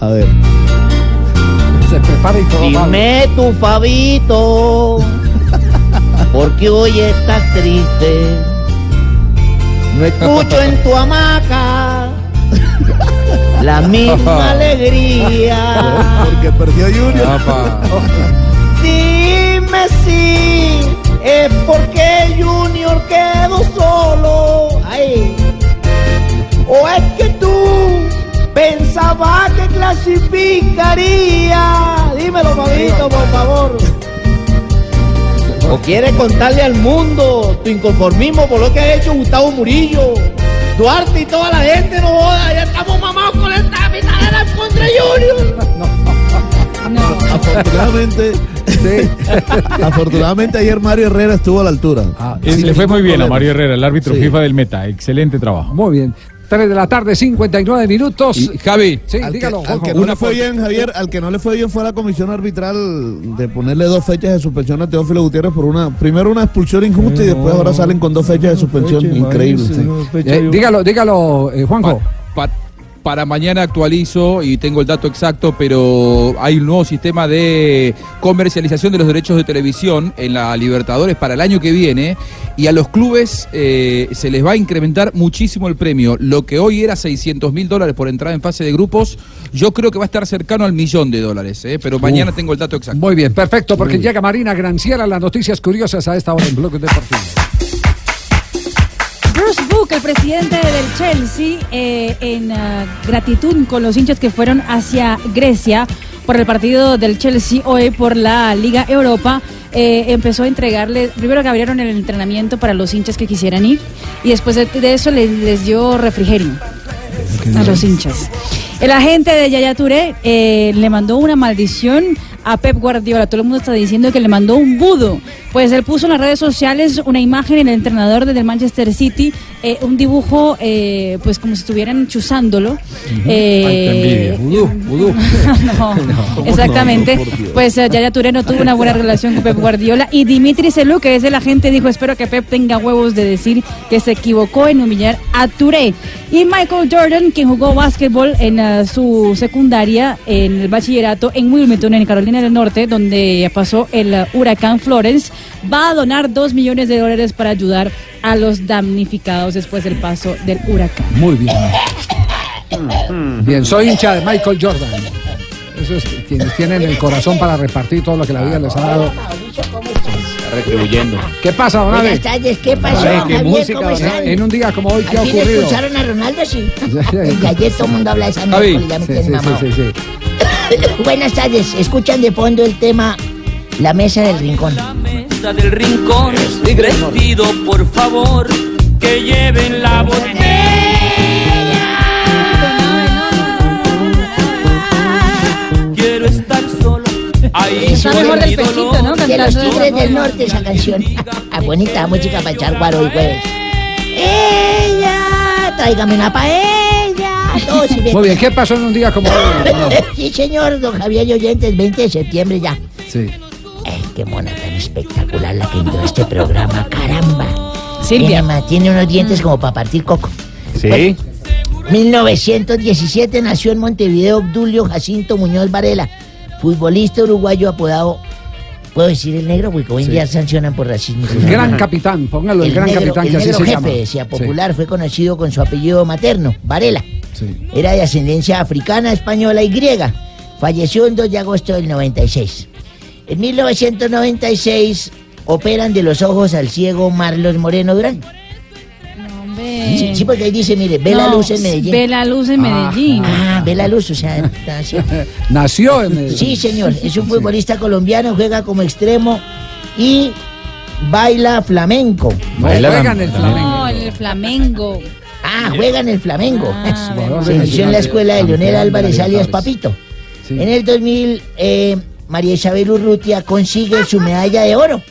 A ver. Se prepara y todo mal. Dime tu Fabito, porque hoy estás triste. No escucho en tu hamaca la misma [laughs] alegría. Porque perdió Junior. Dime si es porque Junior quedó solo. Ay. O es que tú pensabas que clasificaría. Dímelo, Fabito, por favor. ¿O quieres contarle al mundo tu inconformismo por lo que ha hecho Gustavo Murillo? Duarte y toda la gente, no joda, ya estamos mamados con esta pitadera contra Junior. Afortunadamente, afortunadamente ayer Mario Herrera estuvo a la altura. Sin le fue muy bien a. Mario Herrera, el árbitro Sí. FIFA del Meta. Excelente trabajo. Muy bien. 3 de la tarde, 59 minutos. Y, Javi, Sí, Al que, dígalo, al que no Una le fue bien, Javier, al que no le fue bien fue la comisión arbitral de ponerle dos fechas de suspensión a Teófilo Gutiérrez por una, primero una expulsión injusta y después ahora salen con dos fechas de suspensión. Increíble. sí. Eh, dígalo, dígalo, eh, Juanjo. Pa- para mañana actualizo y tengo el dato exacto, pero hay un nuevo sistema de comercialización de los derechos de televisión en la Libertadores para el año que viene y a los clubes eh, se les va a incrementar muchísimo el premio. Lo que hoy era 600 mil dólares por entrar en fase de grupos, yo creo que va a estar cercano al millón de dólares, eh, pero mañana tengo el dato exacto. Muy bien, perfecto, porque llega Marina Granciera, las noticias curiosas a esta hora en Bloque Deportivo. Bruce Book, el presidente del Chelsea, eh, en ah, gratitud con los hinchas que fueron hacia Grecia por el partido del Chelsea hoy por la Liga Europa, eh, empezó a entregarle, primero que abrieron el entrenamiento para los hinchas que quisieran ir y después de, eso les, les dio refrigerio a los hinchas. El agente de Yaya Touré eh, le mandó una maldición a Pep Guardiola. Todo el mundo está diciendo que le mandó un budo Pues él puso en las redes sociales una imagen del entrenador desde el Manchester City, eh, un dibujo, eh, pues como si estuvieran chuzándolo. Eh, [laughs] no, [laughs] [laughs] exactamente. pues eh, Yaya Touré no tuvo una buena relación con Pep Guardiola y Dimitri Selou, que es el agente, dijo, espero que Pep tenga huevos de decir que se equivocó en humillar a Touré. Y Michael Jordan, quien jugó básquetbol en eh, su secundaria, en el bachillerato en Wilmington, en Carolina del Norte, donde pasó el huracán Florence, va a donar dos millones de dólares para ayudar a los damnificados después del paso del huracán. Muy bien. Bien, soy hincha de Michael Jordan. Eso es quienes tienen el corazón para repartir todo lo que la vida les ha dado. Retribuyendo. ¿Qué pasa, don Buenas tardes, ¿qué pasó, Ay, qué Javier? música, ¿Cómo están? En un día como hoy, ¿qué ha ¿Al fin ocurrido? escucharon a Ronaldo? [laughs] Sí. Desde ayer todo el mundo habla de esa Javi. miércoles, ya me Sí, sí, sí, sí. [coughs] Buenas tardes, escuchan de fondo el tema La Mesa del Rincón. Mesa del rincón. Les pido por favor que lleven la botella. Quiero estar solo. Ahí mi dolor. ¿no? De los Tigres del Norte esa canción. Ah, bonita música para echar guaro y jueves. Ella, tráigame una paella. Todo sí, Muy bien, ¿qué pasó en un día como hoy? [laughs] Sí, señor, don Javier y oyentes, 20 de septiembre ya. Sí. Qué mona tan espectacular la que entró a este programa, caramba. Silvia. Tiene, unos dientes como para partir coco. Sí. 1917 nació en Montevideo Obdulio Jacinto Muñoz Varela, futbolista uruguayo apodado, ¿puedo decir el negro? Porque hoy en Sí. día sancionan por racismo. El gran capitán, póngalo, el, gran negro, capitán el que así negro se jefe, llama. decía popular, fue conocido con su apellido materno, Varela. Era de ascendencia africana, española y griega. Falleció el 2 de agosto del 96. En 1996 operan de los ojos al ciego Marlos Moreno Durán. Sí, sí, porque ahí dice, mire, ve la luz en Medellín. Ve la luz en Medellín. Ah, ve la luz, o sea, así. [laughs] Nació en Medellín. Sí, señor, es un futbolista colombiano, juega como extremo y baila flamenco. No, juega en el Flamengo. No, el Flamengo. Ah, juega en el Flamengo. jugador Se inició en la escuela de Leonel Álvarez alias. Papito. En el 2000, eh, María Isabel Urrutia consigue su medalla de oro.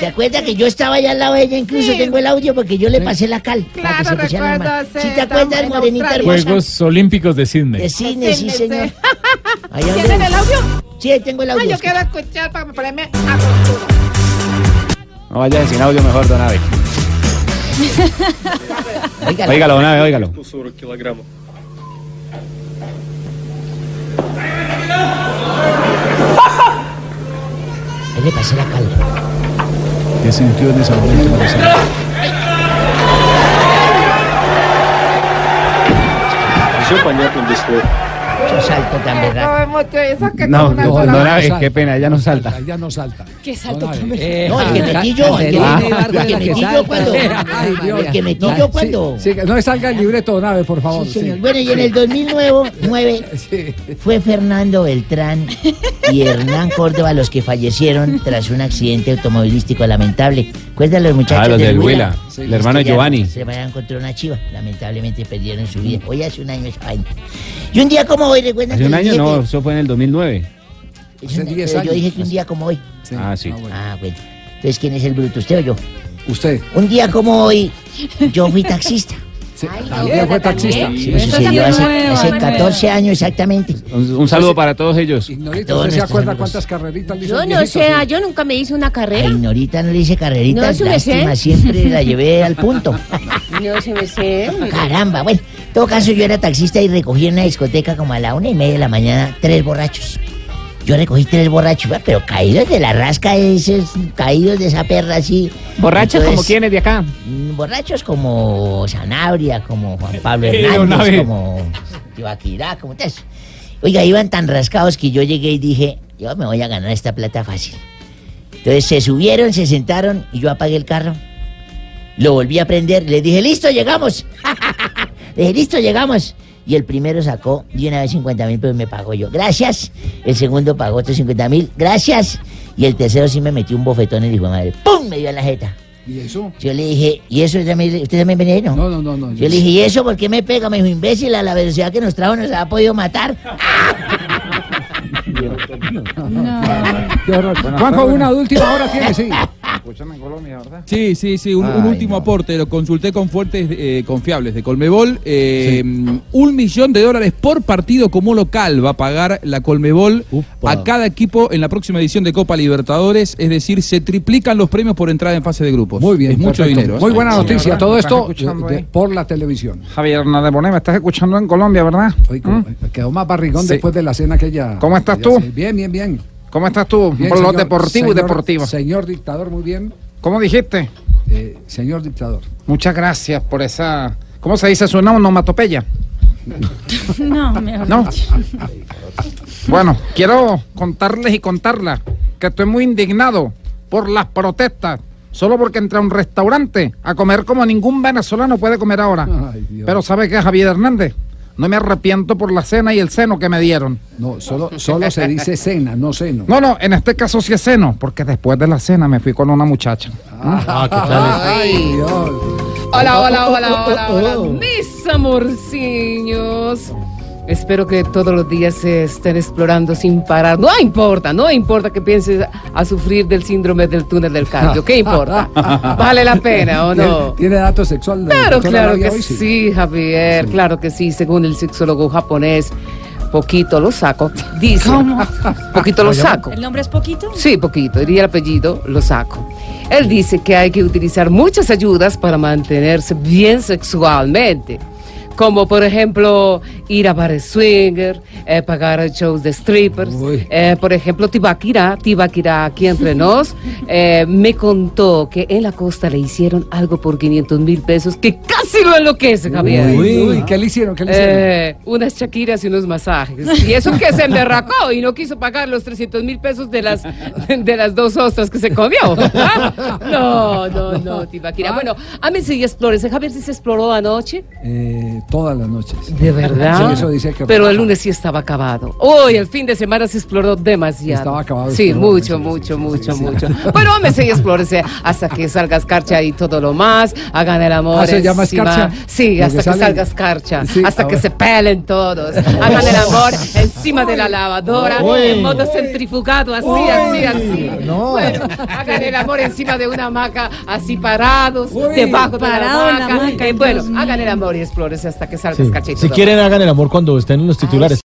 ¿Se acuerda que yo estaba allá al lado de ella? Incluso tengo el audio porque yo le pasé la cal. Claro, para que te acuerdas, Morenita? Juegos Olímpicos de Sydney. De Sydney, sí, señor. ¿Tienen el audio? Sí, tengo el audio. Ay, yo quiero escuchar para ponerme a postura. No vaya sin audio mejor, don Abe. [laughs] óigalo. óigalo, don Abe, kilogramos. ¿Qué le pasó a la calva? ¿Qué sintió en ese momento? Yo salto tan verdad. No, mucho eso que No, no, mano. Abe, qué pena, ya no salta. Ya no salta. ¿Qué salto tan Eh, No, el que metí yo, el que, Ah, metí yo cuando. El que metí No, yo cuando. No salga el libreto, Nave, por favor. Bueno, y en el 2009 fue Fernando Beltrán y Hernán Córdoba los que fallecieron tras un accidente automovilístico lamentable. ¿Recuerdan los muchachos Ah, los del Huila, Sí, el hermano Giovanni. Se vayan contra una chiva. Lamentablemente perdieron su vida. Hoy hace un año esa vaina. Y un día como hoy, ¿recuerdan Hace que un año, no, que- eso fue en el 2009. es un- pero Yo dije que un día como hoy. Ah, sí. Ah, bueno. Entonces, ¿quién es el bruto? ¿Usted o yo? Usted. Un día como hoy, yo fui [laughs] taxista. También fue taxista. Sí, me sucedió hace, hace 14 años exactamente. Un, un saludo para todos ellos. Ignorita, ¿usted se acuerda cuántas carreritas le hizo Yo no sé, ah, yo nunca me hice una A carrera. Ignorita no le hice carreritas, No, lástima, siempre la llevé al punto. [laughs] No se me sé. Caramba, bueno, en todo caso yo era taxista y recogí en una discoteca como a la una y media de la mañana tres borrachos. Yo recogí tres borrachos, pero caídos de la rasca esos, caídos de esa perra así. ¿Borrachos Entonces, como quiénes de acá? mm, Borrachos como Sanabria, como Juan [laughs] Pablo Hernández, como Tibaquirá, como tal. Oiga, iban tan rascados que yo llegué y dije, yo me voy a ganar esta plata fácil. Entonces se subieron, se sentaron y yo apagué el carro. Lo volví a prender, le dije, listo, llegamos. [laughs] le dije, listo, llegamos. Y el primero sacó de una vez 50 mil pesos y me pagó yo. Gracias. El segundo pagó otros 50 mil. Gracias. Y el tercero sí me metió un bofetón y dijo, madre, ¡pum! Me dio en la jeta. ¿Y eso? Yo le dije, ¿y eso también, usted también venía ahí, no? No, no, no. no Yo le dije, ¿y eso por qué me pega? Me dijo, imbécil, a la velocidad que nos trajo nos ha podido matar. [laughs] Qué horror. Juanjo, una última hora tiene, sí. Escuchan en Colombia, ¿verdad? Sí, sí, sí, un, último aporte, lo consulté con fuentes eh, confiables de Colmebol. eh, Un millón de dólares por partido como local va a pagar la Colmebol a cada equipo en la próxima edición de Copa Libertadores, es decir, se triplican los premios por entrada en fase de grupos. Muy bien, es mucho dinero. ¿eh? Muy buena noticia. Todo ¿Me esto de- ahí? por la televisión. Javier Hernández Bonet, me estás escuchando en Colombia, ¿verdad? ¿Mm? Quedó más barrigón Sí. después de la cena aquella. ¿Cómo estás Ya tú? sé. Bien, bien, bien. ¿Cómo estás tú? Bien, por lo señor- deportivo y señor- deportivo. Señor dictador, muy bien. ¿Cómo dijiste? Eh, señor dictador. Muchas gracias por esa. ¿Cómo se dice? Suena onomatopeya. [laughs] No, mejor No. Bueno, quiero contarles y contarla que estoy muy indignado por las protestas. Solo porque entré a un restaurante a comer como ningún venezolano puede comer ahora. Pero ¿sabe qué, Javier Hernández? No me arrepiento por la cena y el seno que me dieron. No, solo, solo se dice cena, no seno. No, no, en este caso sí es seno, porque después de la cena me fui con una muchacha. Ah, ¿qué Ay. Hola, hola, hola, hola, hola, mis amorciños. Espero que todos los días se estén explorando sin parar. No importa, no importa que pienses a sufrir del síndrome del túnel del cardio. ¿Qué importa? [laughs] ¿Vale la pena o no? ¿Tiene, tiene datos sexual? de Claro, claro que hoy? sí, Javier, claro que sí. Según el sexólogo japonés, poquito lo saco. Dice, poquito lo saco. ¿El nombre es poquito? Sí, poquito, diría el apellido, lo saco. Él dice que hay que utilizar muchas ayudas para mantenerse bien sexualmente. Como por ejemplo ir a bares swinger, eh, pagar shows de strippers. Eh, por ejemplo, Tibaquira, Tibaquira aquí entre nos, eh, me contó que en la costa le hicieron algo por 500 mil pesos que casi lo enloquece, Javier. Uy, uy, ¿qué le hicieron? ¿Qué le hicieron? Unas chaquiras y unos masajes. Y eso que se emberracó y no quiso pagar los 300 mil pesos de las, de las dos ostras que se comió. [laughs] No, no, no, Tibaquira. Bueno, a mí sí explórese. Javier, si se exploró anoche. Eh, todas las noches. ¿De verdad? Sí, eso dice que. Pero el lunes sí estaba acabado. Hoy, el fin de semana se exploró demasiado. Estaba acabado, Sí, exploró, mucho, mucho, mucho, mucho. Bueno, hombre, sí, explórese hasta que salga escarcha y todo lo más. Hagan el amor. Ah, ¿se llama encima- escarcha? Sí, hasta que que, sale- salga escarcha. Sí, hasta que se pelen todos. Hagan el amor encima de la lavadora, Uy. en modo centrifugado, así, Uy. así, así. Bueno, hagan el amor encima de una hamaca, así parados, debajo de Parado la la hamaca. Eh, bueno, hagan el amor y explórese hasta que salga Sí. escarcha y Si quieren, hagan el amor cuando estén en los titulares.